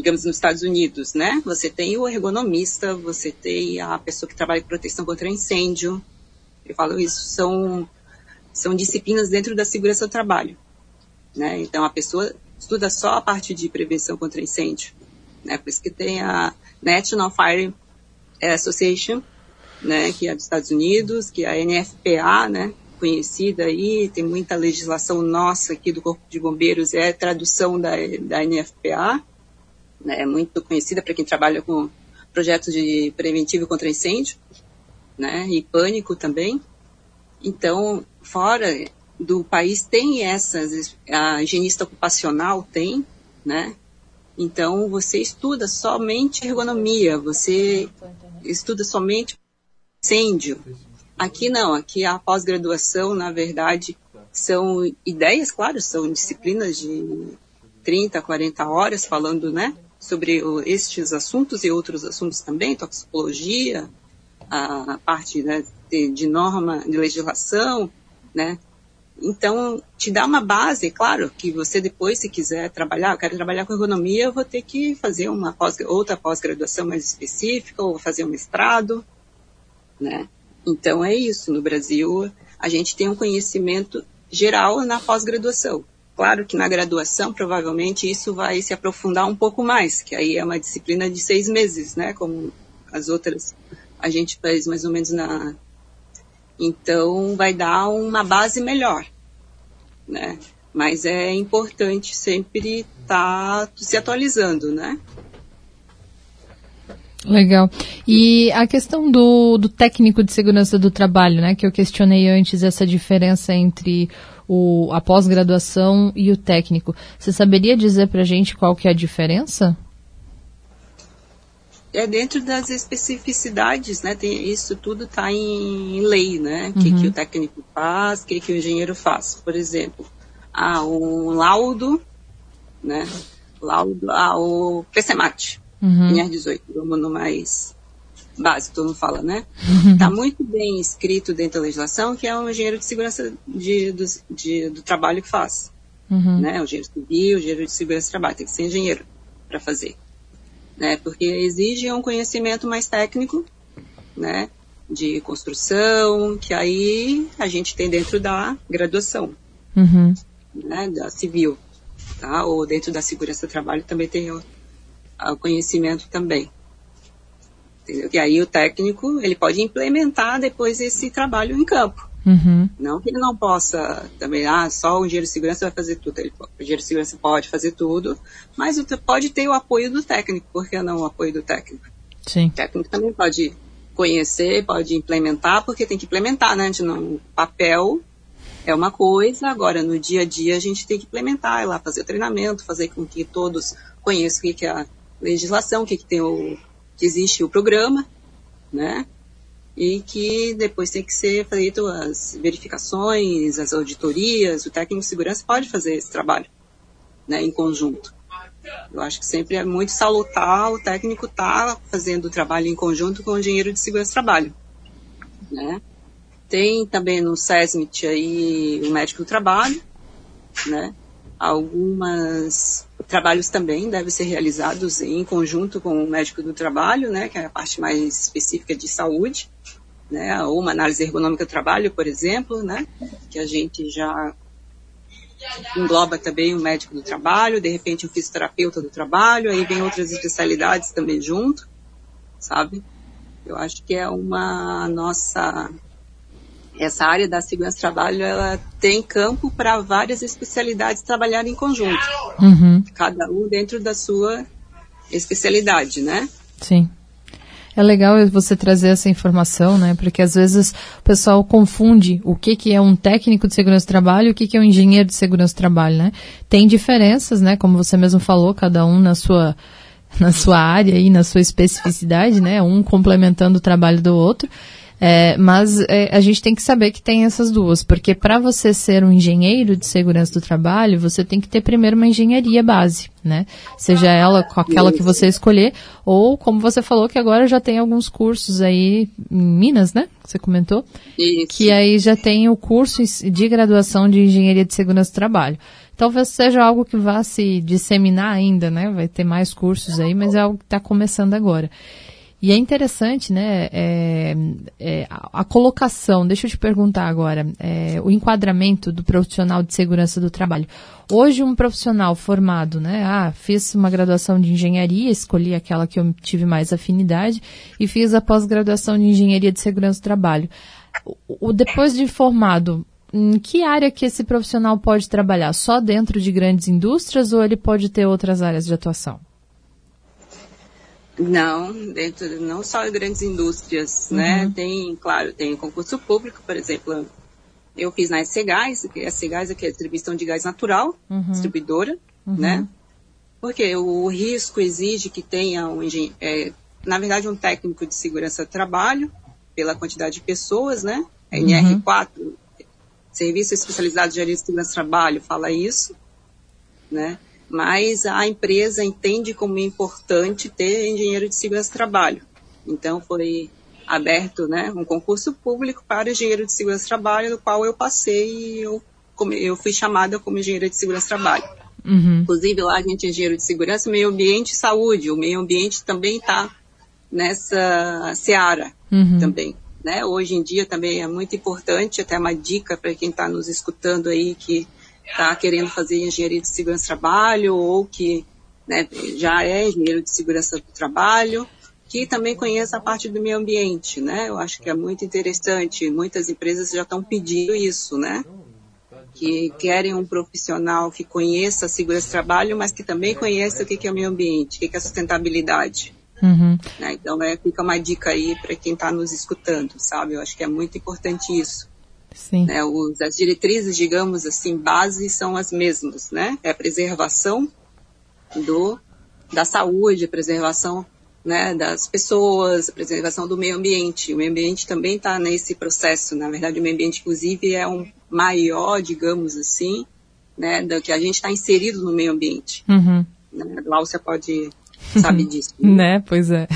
[SPEAKER 3] digamos, nos Estados Unidos, né? Você tem o ergonomista, você tem a pessoa que trabalha em proteção contra incêndio. Eu falo isso, são, são disciplinas dentro da segurança do trabalho. Né? Então, a pessoa estuda só a parte de prevenção contra incêndio. Né? Por isso que tem a National Fire Association, né? que é dos Estados Unidos, que é a NFPA, né? conhecida aí, tem muita legislação nossa aqui do Corpo de Bombeiros, é tradução da, da NFPA, né, é muito conhecida para quem trabalha com projetos de preventivo contra incêndio, né, e pânico também. Então, fora do país tem essas, a higienista ocupacional tem, né, então você estuda somente ergonomia, você estuda somente incêndio, Aqui não, aqui a pós-graduação, na verdade, são ideias, claro, são disciplinas de 30, 40 horas falando, né, sobre o, estes assuntos e outros assuntos também, toxicologia, a, a parte né, de, de, norma, de legislação, né, Então, te dá uma base, claro, que você depois, se quiser trabalhar, eu quero trabalhar com economia, eu vou ter que fazer uma pós, outra pós-graduação mais específica, ou fazer um mestrado, né? Então, é isso. No Brasil, a gente tem um conhecimento geral na pós-graduação. Claro que na graduação, provavelmente, isso vai se aprofundar um pouco mais, que aí é uma disciplina de seis meses, né? Como as outras a gente faz mais ou menos na então, vai dar uma base melhor, né? Mas é importante sempre estar tá se atualizando, né?
[SPEAKER 1] Legal. E a questão do, do técnico de segurança do trabalho, né? Que eu questionei antes, essa diferença entre o, a pós-graduação e o técnico. Você saberia dizer para a gente qual que é a diferença?
[SPEAKER 3] é dentro das especificidades, né? Tem, isso tudo está em, lei, né? O uhum. que, que o técnico faz, o que, que o engenheiro faz. Por exemplo, ah, um laudo, né? Laudo, ah, o PCMAT, uhum. NR18, vamos no mais básico, todo mundo fala, né? Está uhum. muito bem escrito dentro da legislação que é um engenheiro de segurança de, do, de, do trabalho que faz. Uhum. Né? O engenheiro civil, o engenheiro de segurança do trabalho, tem que ser engenheiro para fazer né? Porque exige um conhecimento mais técnico, né? De construção, que aí a gente tem dentro da graduação, uhum. né? Da civil, tá? Ou dentro da segurança do trabalho também tem o, o conhecimento também. Entendeu? E aí o técnico, ele pode implementar depois esse trabalho em campo. Uhum. Não que ele não possa também, ah, só o engenheiro de segurança vai fazer tudo. Ele, o engenheiro de segurança pode fazer tudo, mas pode ter o apoio do técnico. Por que não o apoio do técnico? Sim. O técnico também pode conhecer, pode implementar, porque tem que implementar, né? No papel é uma coisa, agora no dia a dia a gente tem que implementar, ir lá fazer o treinamento, fazer com que todos conheçam o que é a legislação, o que, que tem o que existe o programa, né? e que depois tem que ser feito as verificações, as auditorias, o técnico de segurança pode fazer esse trabalho, né, em conjunto. Eu acho que sempre é muito salutar o técnico estar tá fazendo o trabalho em conjunto com o engenheiro de segurança de trabalho, né. Tem também no SESMIT aí o médico do trabalho, né, algumas trabalhos também devem ser realizados em conjunto com o médico do trabalho, né, que é a parte mais específica de saúde, né, ou uma análise ergonômica do trabalho, por exemplo, né, que a gente já engloba também o médico do trabalho, de repente o fisioterapeuta do trabalho, aí vem outras especialidades também junto, sabe? Eu acho que é uma nossa essa área da segurança do trabalho ela tem campo para várias especialidades trabalharem em conjunto, uhum. cada um dentro da sua especialidade, né?
[SPEAKER 1] Sim. É legal você trazer essa informação, né? Porque às vezes o pessoal confunde o que, que é um técnico de segurança do trabalho e o que, que é um engenheiro de segurança do trabalho, né? Tem diferenças, né? Como você mesmo falou, cada um na sua na sua área e na sua especificidade, né? Um complementando o trabalho do outro. É, mas é, a gente tem que saber que tem essas duas, porque para você ser um engenheiro de segurança do trabalho, você tem que ter primeiro uma engenharia base, né? Seja ela com aquela que você escolher, ou como você falou que agora já tem alguns cursos aí em Minas, né? Você comentou? Isso. Que aí já tem o curso de graduação de engenharia de segurança do trabalho. Talvez seja algo que vá se disseminar ainda, né? Vai ter mais cursos aí, mas é algo que está começando agora. E é interessante, né, é, é, a, colocação, deixa eu te perguntar agora, é, o enquadramento do profissional de segurança do trabalho. Hoje, um profissional formado, né, ah, fiz uma graduação de engenharia, escolhi aquela que eu tive mais afinidade, e fiz a pós-graduação de engenharia de segurança do trabalho. O, o, depois de formado, em que área que esse profissional pode trabalhar? Só dentro de grandes indústrias ou ele pode ter outras áreas de atuação?
[SPEAKER 3] Não, dentro não só grandes indústrias, né? uhum. né? Tem, claro, tem concurso público, por exemplo, eu fiz na SC Gás, que a SC Gás aqui é a distribuição de gás natural, uhum. distribuidora, uhum. né? Porque o risco exige que tenha um é, na verdade um técnico de segurança do trabalho, pela quantidade de pessoas, né? A NR4, uhum. Serviço Especializado de Segurança do Trabalho, fala isso, né? Mas a empresa entende como importante ter engenheiro de segurança do trabalho. Então foi aberto né, um concurso público para engenheiro de segurança do trabalho, no qual eu passei e eu eu fui chamada como engenheira de segurança do trabalho. Uhum. Inclusive lá a gente é engenheiro de segurança, meio ambiente e saúde. O meio ambiente também está nessa seara uhum. também. Né? Hoje em dia também é muito importante, até uma dica para quem está nos escutando aí que está querendo fazer engenharia de segurança do trabalho ou que né, já é engenheiro de segurança do trabalho, que também conheça a parte do meio ambiente, né? Eu acho que é muito interessante. Muitas empresas já estão pedindo isso, né? Que querem um profissional que conheça a segurança do trabalho, mas que também conheça o que é o meio ambiente, o que é sustentabilidade. Uhum. Né? Então, é, fica uma dica aí para quem está nos escutando, sabe? Eu acho que é muito importante isso. Sim. Né? Os, as diretrizes, digamos assim, base são as mesmas, né? É a preservação do, da saúde, a preservação né, das pessoas, a preservação do meio ambiente. O meio ambiente também está nesse processo. Na verdade, o meio ambiente, inclusive, é um maior, digamos assim, né, do que a gente está inserido no meio ambiente. Uhum. Né? Láucia pode sabe disso. [laughs]
[SPEAKER 1] Né? né? Pois é.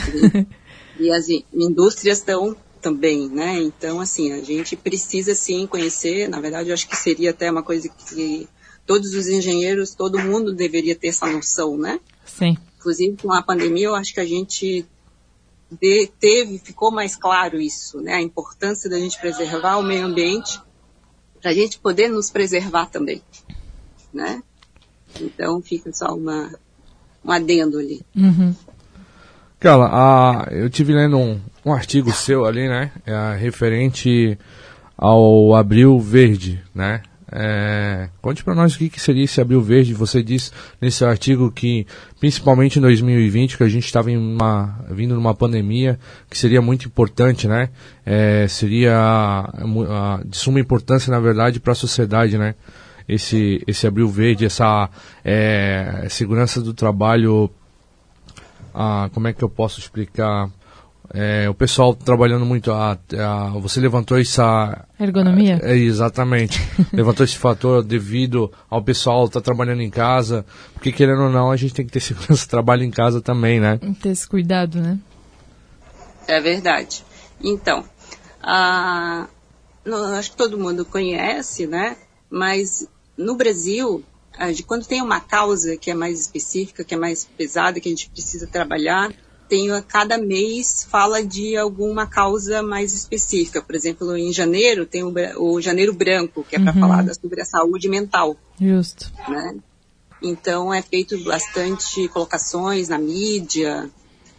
[SPEAKER 3] E, e as indústrias estão também, né? Então, assim, a gente precisa sim conhecer. Na verdade, eu acho que seria até uma coisa que todos os engenheiros, todo mundo deveria ter essa noção, né?
[SPEAKER 1] Sim.
[SPEAKER 3] Inclusive, com a pandemia, eu acho que a gente de, teve, ficou mais claro isso, né? A importância da gente preservar o meio ambiente para a gente poder nos preservar também, né? Então, fica só uma, um adendo ali. Uhum.
[SPEAKER 2] Carla, a, eu tive lendo um, um artigo seu ali, né? É, referente ao Abril Verde, né? É, conte para nós o que, que, seria esse Abril Verde. Você disse nesse artigo que, principalmente em 2020, que a gente estava vindo numa pandemia, que seria muito importante, né? É, seria a, de suma importância, na verdade, para a sociedade, né? Esse, esse Abril Verde, essa é, segurança do trabalho. Ah, como é que eu posso explicar? É, o pessoal trabalhando muito, a, a, você levantou essa...
[SPEAKER 1] Ergonomia?
[SPEAKER 2] É, exatamente. [laughs] levantou esse fator devido ao pessoal estar tá trabalhando em casa, porque querendo ou não, a gente tem que ter segurança de trabalho em casa também, né?
[SPEAKER 1] Ter esse cuidado, né?
[SPEAKER 3] É verdade. Então, a, acho que todo mundo conhece, né? Mas no Brasil, quando tem uma causa que é mais específica, que é mais pesada, que a gente precisa trabalhar, tem a cada mês fala de alguma causa mais específica. Por exemplo, em janeiro tem o, o janeiro branco, que é para uhum. falar sobre a saúde mental.
[SPEAKER 1] Justo.
[SPEAKER 3] Né? Então é feito bastante colocações na mídia,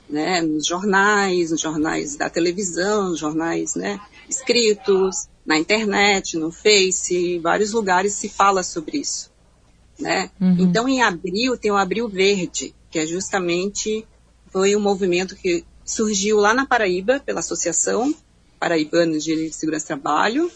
[SPEAKER 3] né, nos jornais, nos jornais da televisão, nos jornais né, escritos, na internet, no Face, em vários lugares se fala sobre isso. Né? Uhum. Então em abril tem o Abril Verde, que é justamente foi um movimento que surgiu lá na Paraíba, pela Associação Paraibana de Segurança do Trabalho,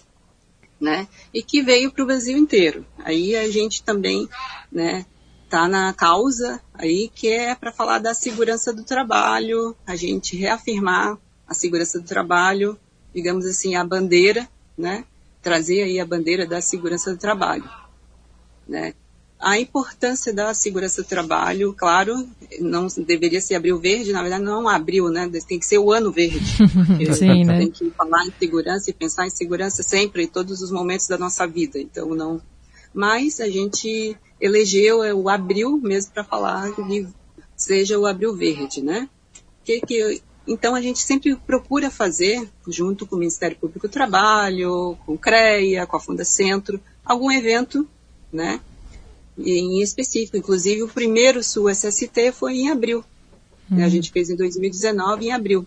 [SPEAKER 3] né? E que veio para o Brasil inteiro. Aí a gente também, né, tá na causa aí que é para falar da segurança do trabalho, a gente reafirmar a segurança do trabalho, digamos assim, a bandeira, né? Trazer aí a bandeira da segurança do trabalho, né? A importância da segurança do trabalho, claro, não deveria ser abril verde, na verdade não é abril, né? Tem que ser o ano verde. [laughs]
[SPEAKER 1] Sim, né?
[SPEAKER 3] Tem que falar em segurança e pensar em segurança sempre, em todos os momentos da nossa vida. Então não. Mas a gente elegeu o abril mesmo para falar que seja o abril verde, né? Que, que, então a gente sempre procura fazer, junto com o Ministério Público do Trabalho, com o CREA, com a Funda Centro, algum evento, né? Em específico. Inclusive, o primeiro Sul SST foi em abril. Uhum. A gente fez em 2019, em abril.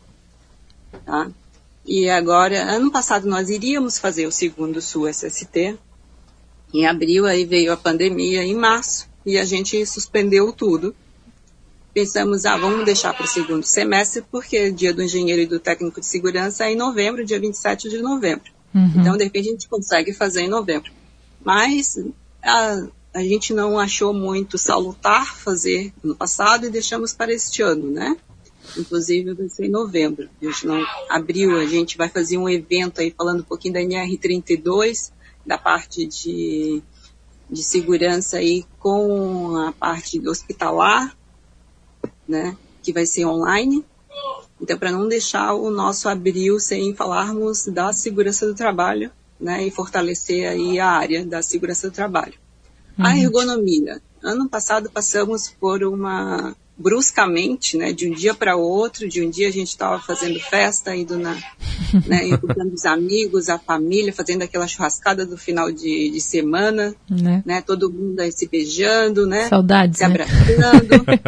[SPEAKER 3] Tá? E agora, ano passado, nós iríamos fazer o segundo Sul SST. Em abril, aí veio a pandemia em março e a gente suspendeu tudo. Pensamos, ah, vamos deixar para o segundo semestre, porque dia do engenheiro e do técnico de segurança é em novembro, dia 27 de novembro. Uhum. Então, de repente, a gente consegue fazer em novembro. Mas a, a gente não achou muito salutar fazer no passado e deixamos para este ano, né? Inclusive vai ser em novembro. A gente não abriu, a gente vai fazer um evento aí falando um pouquinho da NR32, da parte de, de segurança aí com a parte hospitalar, né? Que vai ser online. Então, para não deixar o nosso abril sem falarmos da segurança do trabalho, né, e fortalecer aí a área da segurança do trabalho. Uhum. A ergonomia. Ano passado passamos por uma bruscamente, né, de um dia para outro, de um dia a gente estava fazendo festa, indo na, [laughs] né, encontrando os amigos, a família, fazendo aquela churrascada do final de, de semana, né? né? todo mundo aí se beijando, né,
[SPEAKER 1] Saudades,
[SPEAKER 3] se
[SPEAKER 1] né?
[SPEAKER 3] abraçando, [laughs] né,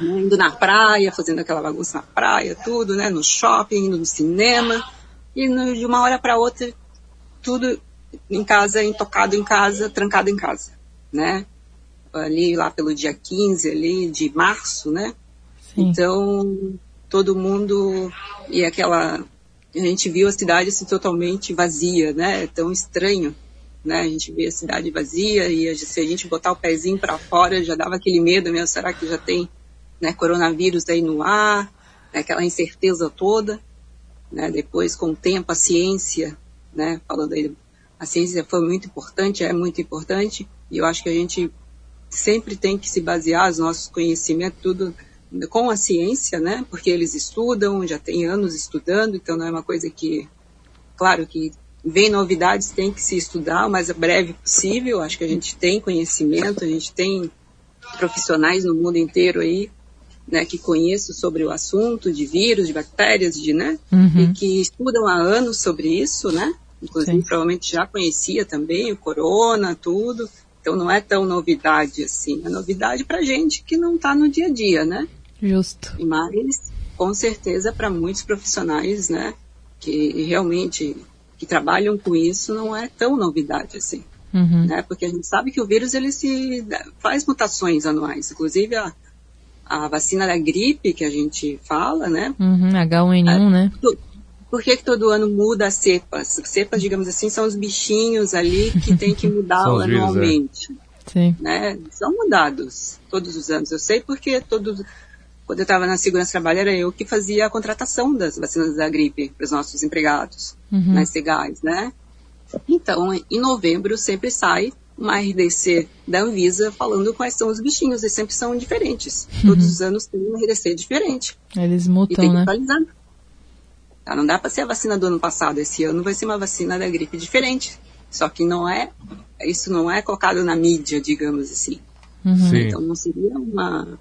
[SPEAKER 3] indo na praia, fazendo aquela bagunça na praia, tudo, né, no shopping, indo no cinema, e no, de uma hora para outra, tudo em casa, intocado em casa, trancado em casa, né? ali lá pelo dia 15 ali de março, né? Sim. Então, todo mundo e aquela a gente viu a cidade assim, totalmente vazia, né? É tão estranho, né? A gente vê a cidade vazia e se a gente botar o pezinho para fora já dava aquele medo mesmo, será que já tem, né, coronavírus aí no ar? Né? Aquela incerteza toda, né? Depois com o tempo a ciência, né, falando aí a ciência foi muito importante, é muito importante, e eu acho que a gente sempre tem que se basear os nossos conhecimentos tudo com a ciência, né? Porque eles estudam, já tem anos estudando, então não é uma coisa que, claro que vem novidades, tem que se estudar o mais breve possível. Acho que a gente tem conhecimento, a gente tem profissionais no mundo inteiro aí, né, que conheçam sobre o assunto de vírus, de bactérias, de, né, uhum. e que estudam há anos sobre isso, né? Inclusive, Sim. provavelmente já conhecia também o corona, tudo. Então não é tão novidade assim. É novidade para gente que não está no dia a dia, né?
[SPEAKER 1] Justo.
[SPEAKER 3] Mas, com certeza, para muitos profissionais, né, que realmente que trabalham com isso, não é tão novidade assim. Uhum. Né? Porque a gente sabe que o vírus ele se faz mutações anuais, inclusive a, a vacina da gripe que a gente fala, né?
[SPEAKER 1] Uhum, H1N1, é, né?
[SPEAKER 3] Por que, que todo ano muda as cepas? Cepas, digamos assim, são os bichinhos ali que tem que mudar [laughs] anualmente. É. Sim. Né? São mudados todos os anos. Eu sei porque todos, quando eu estava na segurança trabalho, era eu que fazia a contratação das vacinas da gripe para os nossos empregados uhum. nas CEGAs, né? Então, em novembro sempre sai uma RDC da Anvisa falando quais são os bichinhos, e sempre são diferentes. Uhum. Todos os anos tem uma RDC diferente.
[SPEAKER 1] Eles mutam, e tem que né? atualizar.
[SPEAKER 3] Tá? Não dá para ser a vacina do ano passado. Esse ano vai ser uma vacina da gripe diferente. Só que não é, isso não é colocado na mídia, digamos assim. Uhum. Então não seria uma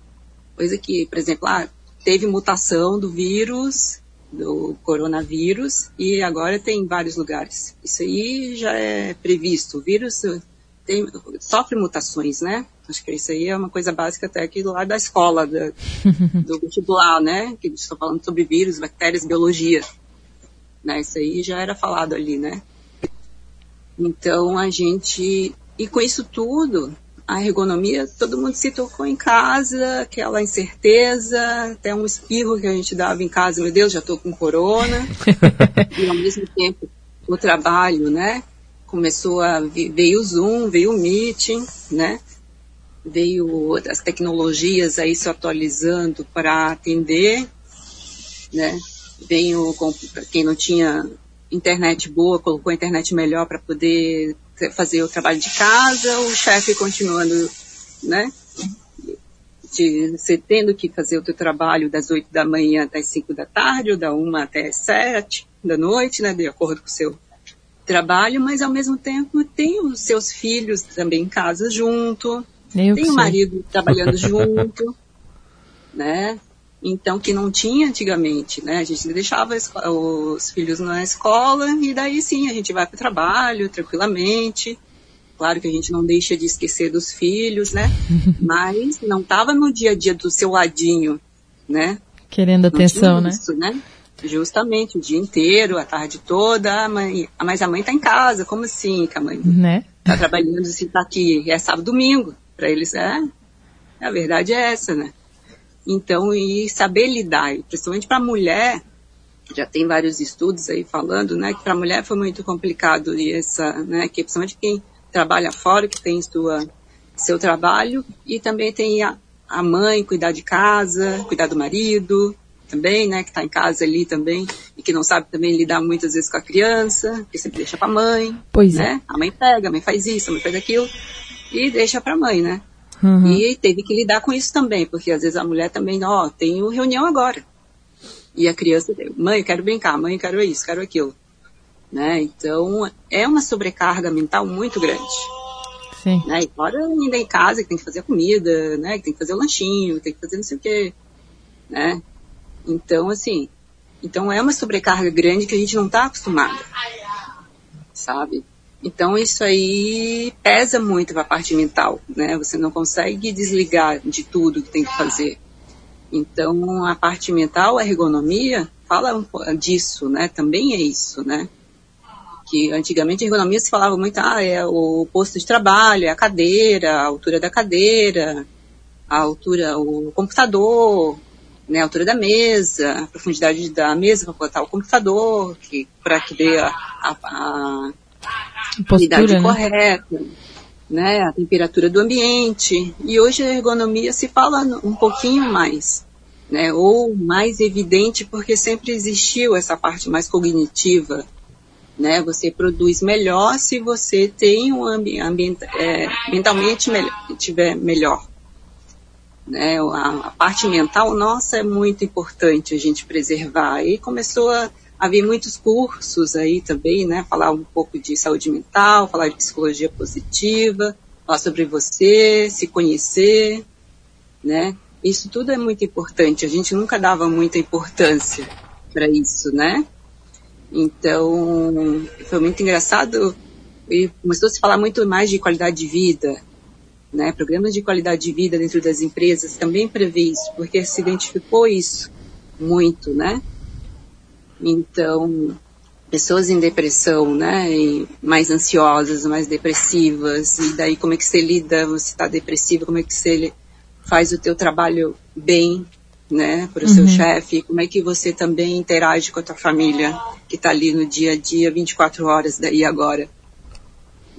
[SPEAKER 3] coisa que, por exemplo, ah, teve mutação do vírus, do coronavírus, e agora tem em vários lugares. Isso aí já é previsto. O vírus tem, sofre mutações, né? Acho que isso aí é uma coisa básica até aqui do lado da escola, da, do [laughs] vestibular, né? Que estou falando sobre vírus, bactérias, biologia. Né? Isso aí já era falado ali, né? Então a gente. E com isso tudo, a ergonomia, todo mundo se tocou em casa, aquela incerteza, até um espirro que a gente dava em casa, meu Deus, já estou com corona. [laughs] e ao mesmo tempo o trabalho, né? Começou a. veio o Zoom, veio o Meeting, né? Veio as tecnologias aí se atualizando para atender, né? Veio quem não tinha internet boa, colocou a internet melhor para poder fazer o trabalho de casa, o chefe continuando, né? De, você tendo que fazer o teu trabalho das 8 da manhã até as 5 da tarde, ou da 1 até 7 da noite, né? De acordo com o seu trabalho, mas ao mesmo tempo tem os seus filhos também em casa junto, eu tem o um marido trabalhando [laughs] junto, né? Então, que não tinha antigamente, né? A gente deixava os filhos na escola e daí sim a gente vai para o trabalho tranquilamente. Claro que a gente não deixa de esquecer dos filhos, né? [laughs] Mas não estava no dia a dia do seu ladinho, né?
[SPEAKER 1] Querendo atenção, né? Isso,
[SPEAKER 3] né? Justamente, o dia inteiro, a tarde toda, a mãe, mas a mãe está em casa, como assim que a mãe
[SPEAKER 1] né?
[SPEAKER 3] tá trabalhando se tá aqui? É sábado, domingo. Para eles, é, a verdade é essa, né? Então, e saber lidar, principalmente para a mulher, já tem vários estudos aí falando, né, que para mulher foi muito complicado e essa, né, que principalmente quem trabalha fora, que tem sua, seu trabalho, e também tem a, a mãe cuidar de casa, cuidar do marido, também, né, que está em casa ali também, e que não sabe também lidar muitas vezes com a criança, que sempre deixa para a mãe,
[SPEAKER 1] pois
[SPEAKER 3] é.
[SPEAKER 1] né?
[SPEAKER 3] É. A mãe pega, a mãe faz isso, a mãe faz aquilo e deixa para a mãe, né? Uhum. E teve que lidar com isso também, porque às vezes a mulher também, ó, tenho reunião agora. E a criança, mãe, eu quero brincar, mãe, eu quero isso, quero aquilo. né? Então, é uma sobrecarga mental muito grande.
[SPEAKER 1] Sim.
[SPEAKER 3] Né? E fora ainda em casa, que tem que fazer a comida, né? Que tem que fazer o lanchinho, tem que fazer não sei o quê, né? Então, assim, então é uma sobrecarga grande que a gente não está acostumado, sabe? Então isso aí pesa muito para a parte mental, né? Você não consegue desligar de tudo que tem que fazer. Então a parte mental, a ergonomia, fala um, disso, né? Também é isso, né? Que antigamente a ergonomia se falava muito, ah, é o posto de trabalho, é a cadeira, a altura da cadeira, a altura, o computador, né, a altura da mesa, a profundidade da mesa para botar o computador, que para que dê a, a, a
[SPEAKER 1] Postura, né?
[SPEAKER 3] correta, né, a temperatura do ambiente. E hoje a ergonomia se fala um pouquinho mais, né, ou mais evidente porque sempre existiu essa parte mais cognitiva, né, você produz melhor se você tem um ambiente é, mentalmente melhor, tiver melhor. Né, a, a parte mental nossa é muito importante a gente preservar. E começou a haver muitos cursos aí também, né? Falar um pouco de saúde mental, falar de psicologia positiva, falar sobre você, se conhecer, né? Isso tudo é muito importante. A gente nunca dava muita importância para isso, né? Então, foi muito engraçado e começou a se falar muito mais de qualidade de vida, né? Programas de qualidade de vida dentro das empresas também prevê isso, porque se identificou isso muito, né? Então, pessoas em depressão, né, e mais ansiosas, mais depressivas, e daí como é que você lida, você está depressivo, como é que você faz o teu trabalho bem, né, para o uhum. seu chefe, como é que você também interage com a tua família, que está ali no dia a dia, 24 horas daí agora,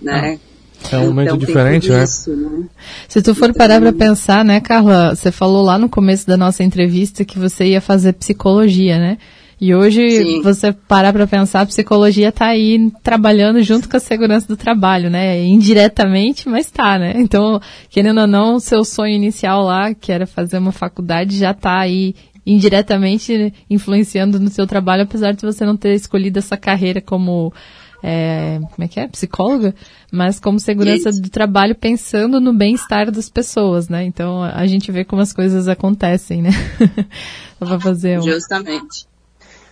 [SPEAKER 3] né.
[SPEAKER 2] Ah. É um momento então, diferente, né?
[SPEAKER 1] Isso, né? Se tu for parar para pensar, né, Carla, você falou lá no começo da nossa entrevista que você ia fazer psicologia, né? E hoje, Sim. você parar para pensar, a psicologia está aí trabalhando junto com a segurança do trabalho, né? Indiretamente, mas tá, né? Então, querendo ou não, o seu sonho inicial lá, que era fazer uma faculdade, já está aí indiretamente influenciando no seu trabalho, apesar de você não ter escolhido essa carreira como é, como é que é? Psicóloga, mas como segurança do trabalho pensando no bem-estar das pessoas, né? Então a gente vê como as coisas acontecem, né? [laughs]
[SPEAKER 3] Só fazer um... Justamente.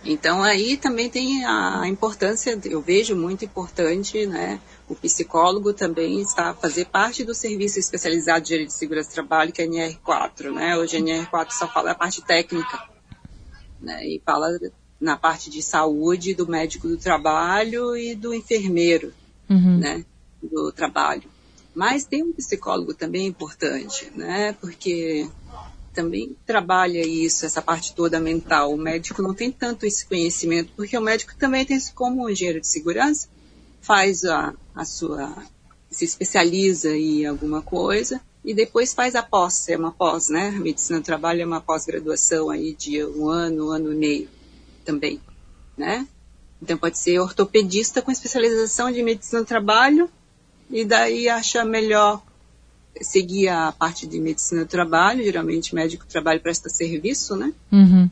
[SPEAKER 3] Então aí também tem a importância, eu vejo muito importante, né? O psicólogo também está a fazer parte do serviço especializado de gerência de segurança do trabalho, que é a NR4, né? Hoje a NR4 só fala a parte técnica, né? E fala na parte de saúde do médico do trabalho e do enfermeiro, uhum. né? Do trabalho. Mas tem um psicólogo também importante, né? Porque também trabalha isso, essa parte toda mental. O médico não tem tanto esse conhecimento, porque o médico também tem como engenheiro de segurança, faz a, a sua, se especializa em alguma coisa e depois faz a pós, é uma pós, né? A medicina do trabalho é uma pós-graduação aí de um ano, um ano e meio também, né? Então pode ser ortopedista com especialização de medicina do trabalho e daí acha melhor seguir a parte de medicina do trabalho, geralmente médico do trabalho presta serviço, né?
[SPEAKER 1] Uhum.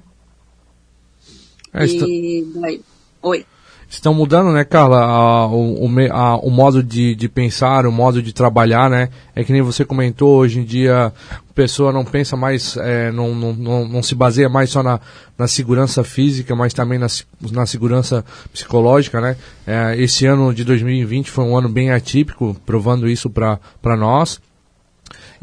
[SPEAKER 2] É, e daí, oi. Estão mudando, né, Carla, a, o, a, o modo de, de pensar, o modo de trabalhar, né? É que nem você comentou, hoje em dia a pessoa não pensa mais, é, não, não, não, não, se baseia mais só na, na segurança física, mas também na, na segurança psicológica, né? É, esse ano de 2020 foi um ano bem atípico, provando isso para nós.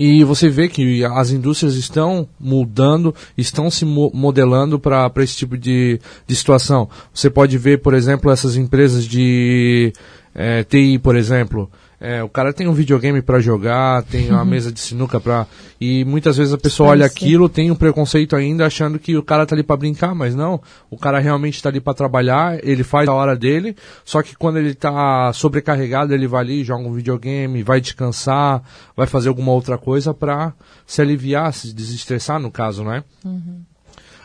[SPEAKER 2] E você vê que as indústrias estão mudando, estão se mo modelando para esse tipo de, de situação. Você pode ver, por exemplo, essas empresas de é, TI, por exemplo, é, o cara tem um videogame para jogar, tem uma [laughs] mesa de sinuca para e muitas vezes a pessoa olha aquilo, tem um preconceito ainda achando que o cara tá ali para brincar, mas não, o cara realmente tá ali para trabalhar, ele faz a hora dele, só que quando ele tá sobrecarregado, ele vai ali, joga um videogame, vai descansar, vai fazer alguma outra coisa para se aliviar, se desestressar no caso, né?
[SPEAKER 3] Uhum.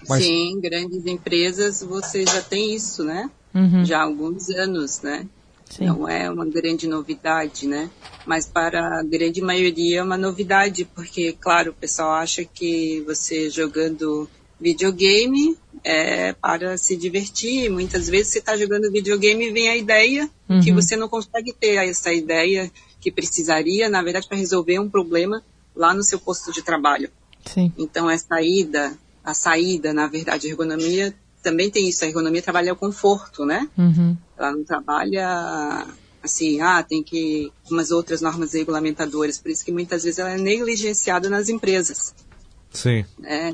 [SPEAKER 3] Mas... Sim, grandes empresas você já tem isso, né? Uhum. Já há alguns anos, né? Sim. Não é uma grande novidade, né? Mas para a grande maioria é uma novidade, porque, claro, o pessoal acha que você jogando videogame é, para se divertir. Muitas vezes você está jogando videogame e vem a ideia uhum. que você não consegue ter essa ideia que precisaria, na verdade, para resolver um problema lá no seu posto de trabalho.
[SPEAKER 1] Sim.
[SPEAKER 3] Então, a saída, a saída, na verdade, a ergonomia também tem isso. A ergonomia trabalha o conforto, né?
[SPEAKER 1] Uhum.
[SPEAKER 3] Ela não trabalha assim, ah, tem que umas outras normas regulamentadoras. Por isso que muitas vezes ela é negligenciada nas empresas.
[SPEAKER 2] Sim.
[SPEAKER 3] É,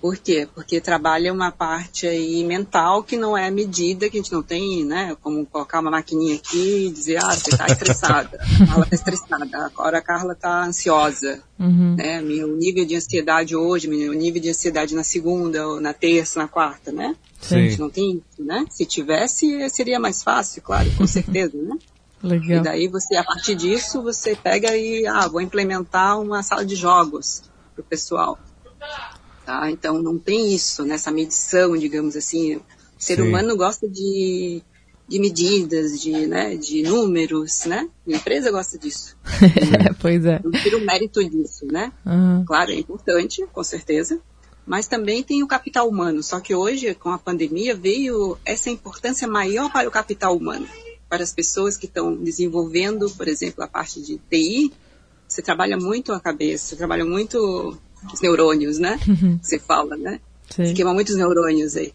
[SPEAKER 3] por quê? Porque trabalha uma parte aí mental que não é medida, que a gente não tem, né? Como colocar uma maquininha aqui e dizer, ah, você está estressada. [laughs] A Carla está estressada, agora a Carla está ansiosa.
[SPEAKER 1] Uhum.
[SPEAKER 3] Né? Meu nível de ansiedade hoje, meu nível de ansiedade na segunda, ou na terça, na quarta, né?
[SPEAKER 2] Sim.
[SPEAKER 3] A gente não tem isso, né? Se tivesse, seria mais fácil, claro, com certeza, né? [laughs]
[SPEAKER 1] Legal.
[SPEAKER 3] E daí você, a partir disso, você pega e, ah, vou implementar uma sala de jogos para o pessoal. Tá? Então não tem isso nessa medição, digamos assim. O ser Sim. humano gosta de, de medidas, de, né, de números, né? A empresa gosta disso. [laughs]
[SPEAKER 1] pois é.
[SPEAKER 3] Não tira o mérito disso, né?
[SPEAKER 1] Uhum.
[SPEAKER 3] Claro, é importante, com certeza. Mas também tem o capital humano. Só que hoje, com a pandemia, veio essa importância maior para o capital humano. Para as pessoas que estão desenvolvendo, por exemplo, a parte de TI, você trabalha muito a cabeça, você trabalha muito os neurônios, né?
[SPEAKER 1] Uhum.
[SPEAKER 3] Você fala, né?
[SPEAKER 1] Sim.
[SPEAKER 3] Você queima muitos neurônios aí.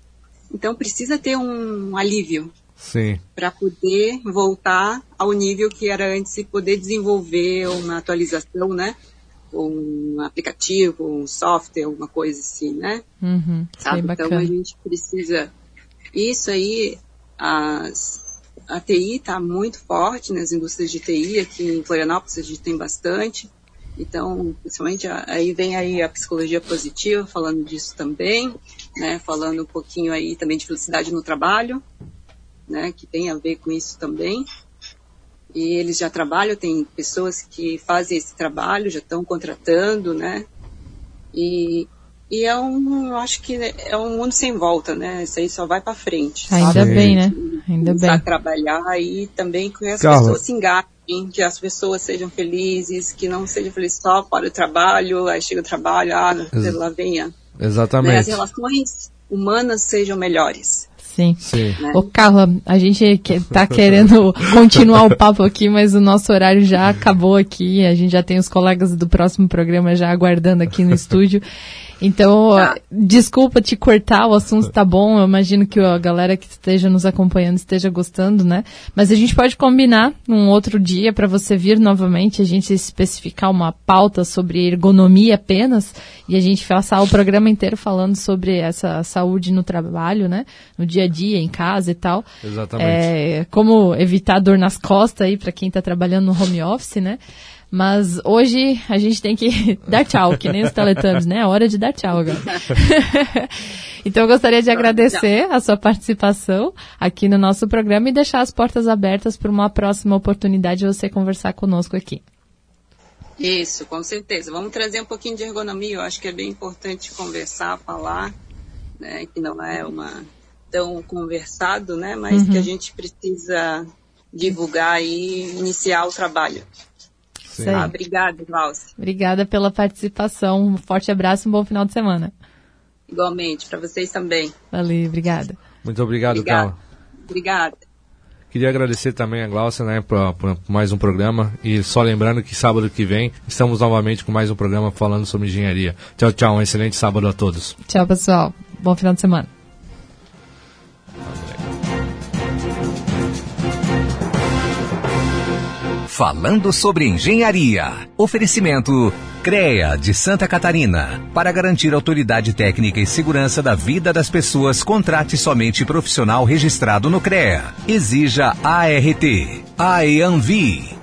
[SPEAKER 3] Então precisa ter um alívio
[SPEAKER 2] Sim.
[SPEAKER 3] para poder voltar ao nível que era antes e poder desenvolver uma atualização, né? Um aplicativo, um software, alguma coisa assim, né?
[SPEAKER 1] Uhum.
[SPEAKER 3] Sabe? Então a gente precisa. Isso aí, as, a TI está muito forte nas indústrias de TI, aqui em Florianópolis a gente tem bastante. Então, principalmente aí vem aí a psicologia positiva falando disso também, né? Falando um pouquinho aí também de felicidade no trabalho, né? Que tem a ver com isso também. E eles já trabalham, tem pessoas que fazem esse trabalho, já estão contratando, né? E, e é um, eu acho que é um mundo sem volta, né? Isso aí só vai para frente.
[SPEAKER 1] Ainda
[SPEAKER 3] sabe?
[SPEAKER 1] bem, né? Ainda bem.
[SPEAKER 3] trabalhar e também que as
[SPEAKER 2] Carla.
[SPEAKER 3] pessoas se engajem, que as pessoas sejam felizes, que não sejam felizes só para o trabalho, aí chega o trabalho, ah,
[SPEAKER 2] Ex-
[SPEAKER 3] lá venha. Né? As
[SPEAKER 2] Exatamente.
[SPEAKER 3] relações humanas sejam melhores.
[SPEAKER 1] Sim.
[SPEAKER 2] Sim.
[SPEAKER 3] Né?
[SPEAKER 1] Ô, Carla, a gente que- tá [laughs] querendo continuar o papo aqui, mas o nosso horário já acabou aqui. A gente já tem os colegas do próximo programa já aguardando aqui no estúdio. Então,
[SPEAKER 3] Tá.
[SPEAKER 1] desculpa te cortar, o assunto tá bom. Eu imagino que a galera que esteja nos acompanhando esteja gostando, né? Mas a gente pode combinar num outro dia para você vir novamente, a gente especificar uma pauta sobre ergonomia apenas e a gente passar o programa inteiro falando sobre essa saúde no trabalho, né? No dia a dia, em casa e tal.
[SPEAKER 2] Exatamente.
[SPEAKER 1] É, como evitar dor nas costas aí para quem está trabalhando no home office, né? Mas hoje a gente tem que [laughs] dar tchau, que nem os Teletubbies, né? É hora de dar tchau agora. [laughs] então eu gostaria de agradecer a sua participação aqui no nosso programa e deixar as portas abertas para uma próxima oportunidade de você conversar conosco aqui.
[SPEAKER 3] Isso, com certeza. Vamos trazer um pouquinho de ergonomia. Eu acho que é bem importante conversar, falar, né? Que não é uma tão conversado, né? Mas que a gente precisa divulgar e iniciar o trabalho.
[SPEAKER 1] Isso
[SPEAKER 3] Ah, obrigada, Glaucia.
[SPEAKER 1] Obrigada pela participação. Um forte abraço e um bom final de semana.
[SPEAKER 3] Igualmente, para vocês também.
[SPEAKER 1] Valeu, obrigada.
[SPEAKER 2] Muito obrigado,
[SPEAKER 3] Obrigada.
[SPEAKER 2] Carla.
[SPEAKER 3] Obrigada.
[SPEAKER 2] Queria agradecer também a Glaucia, né, por, por mais um programa. E só lembrando que sábado que vem estamos novamente com mais um programa falando sobre engenharia. Tchau, tchau. Um excelente sábado a todos.
[SPEAKER 1] Tchau, pessoal. Bom final de semana.
[SPEAKER 4] Falando sobre engenharia. Oferecimento CREA de Santa Catarina. Para garantir autoridade técnica e segurança da vida das pessoas, contrate somente profissional registrado no CREA. Exija ART. AEANVI.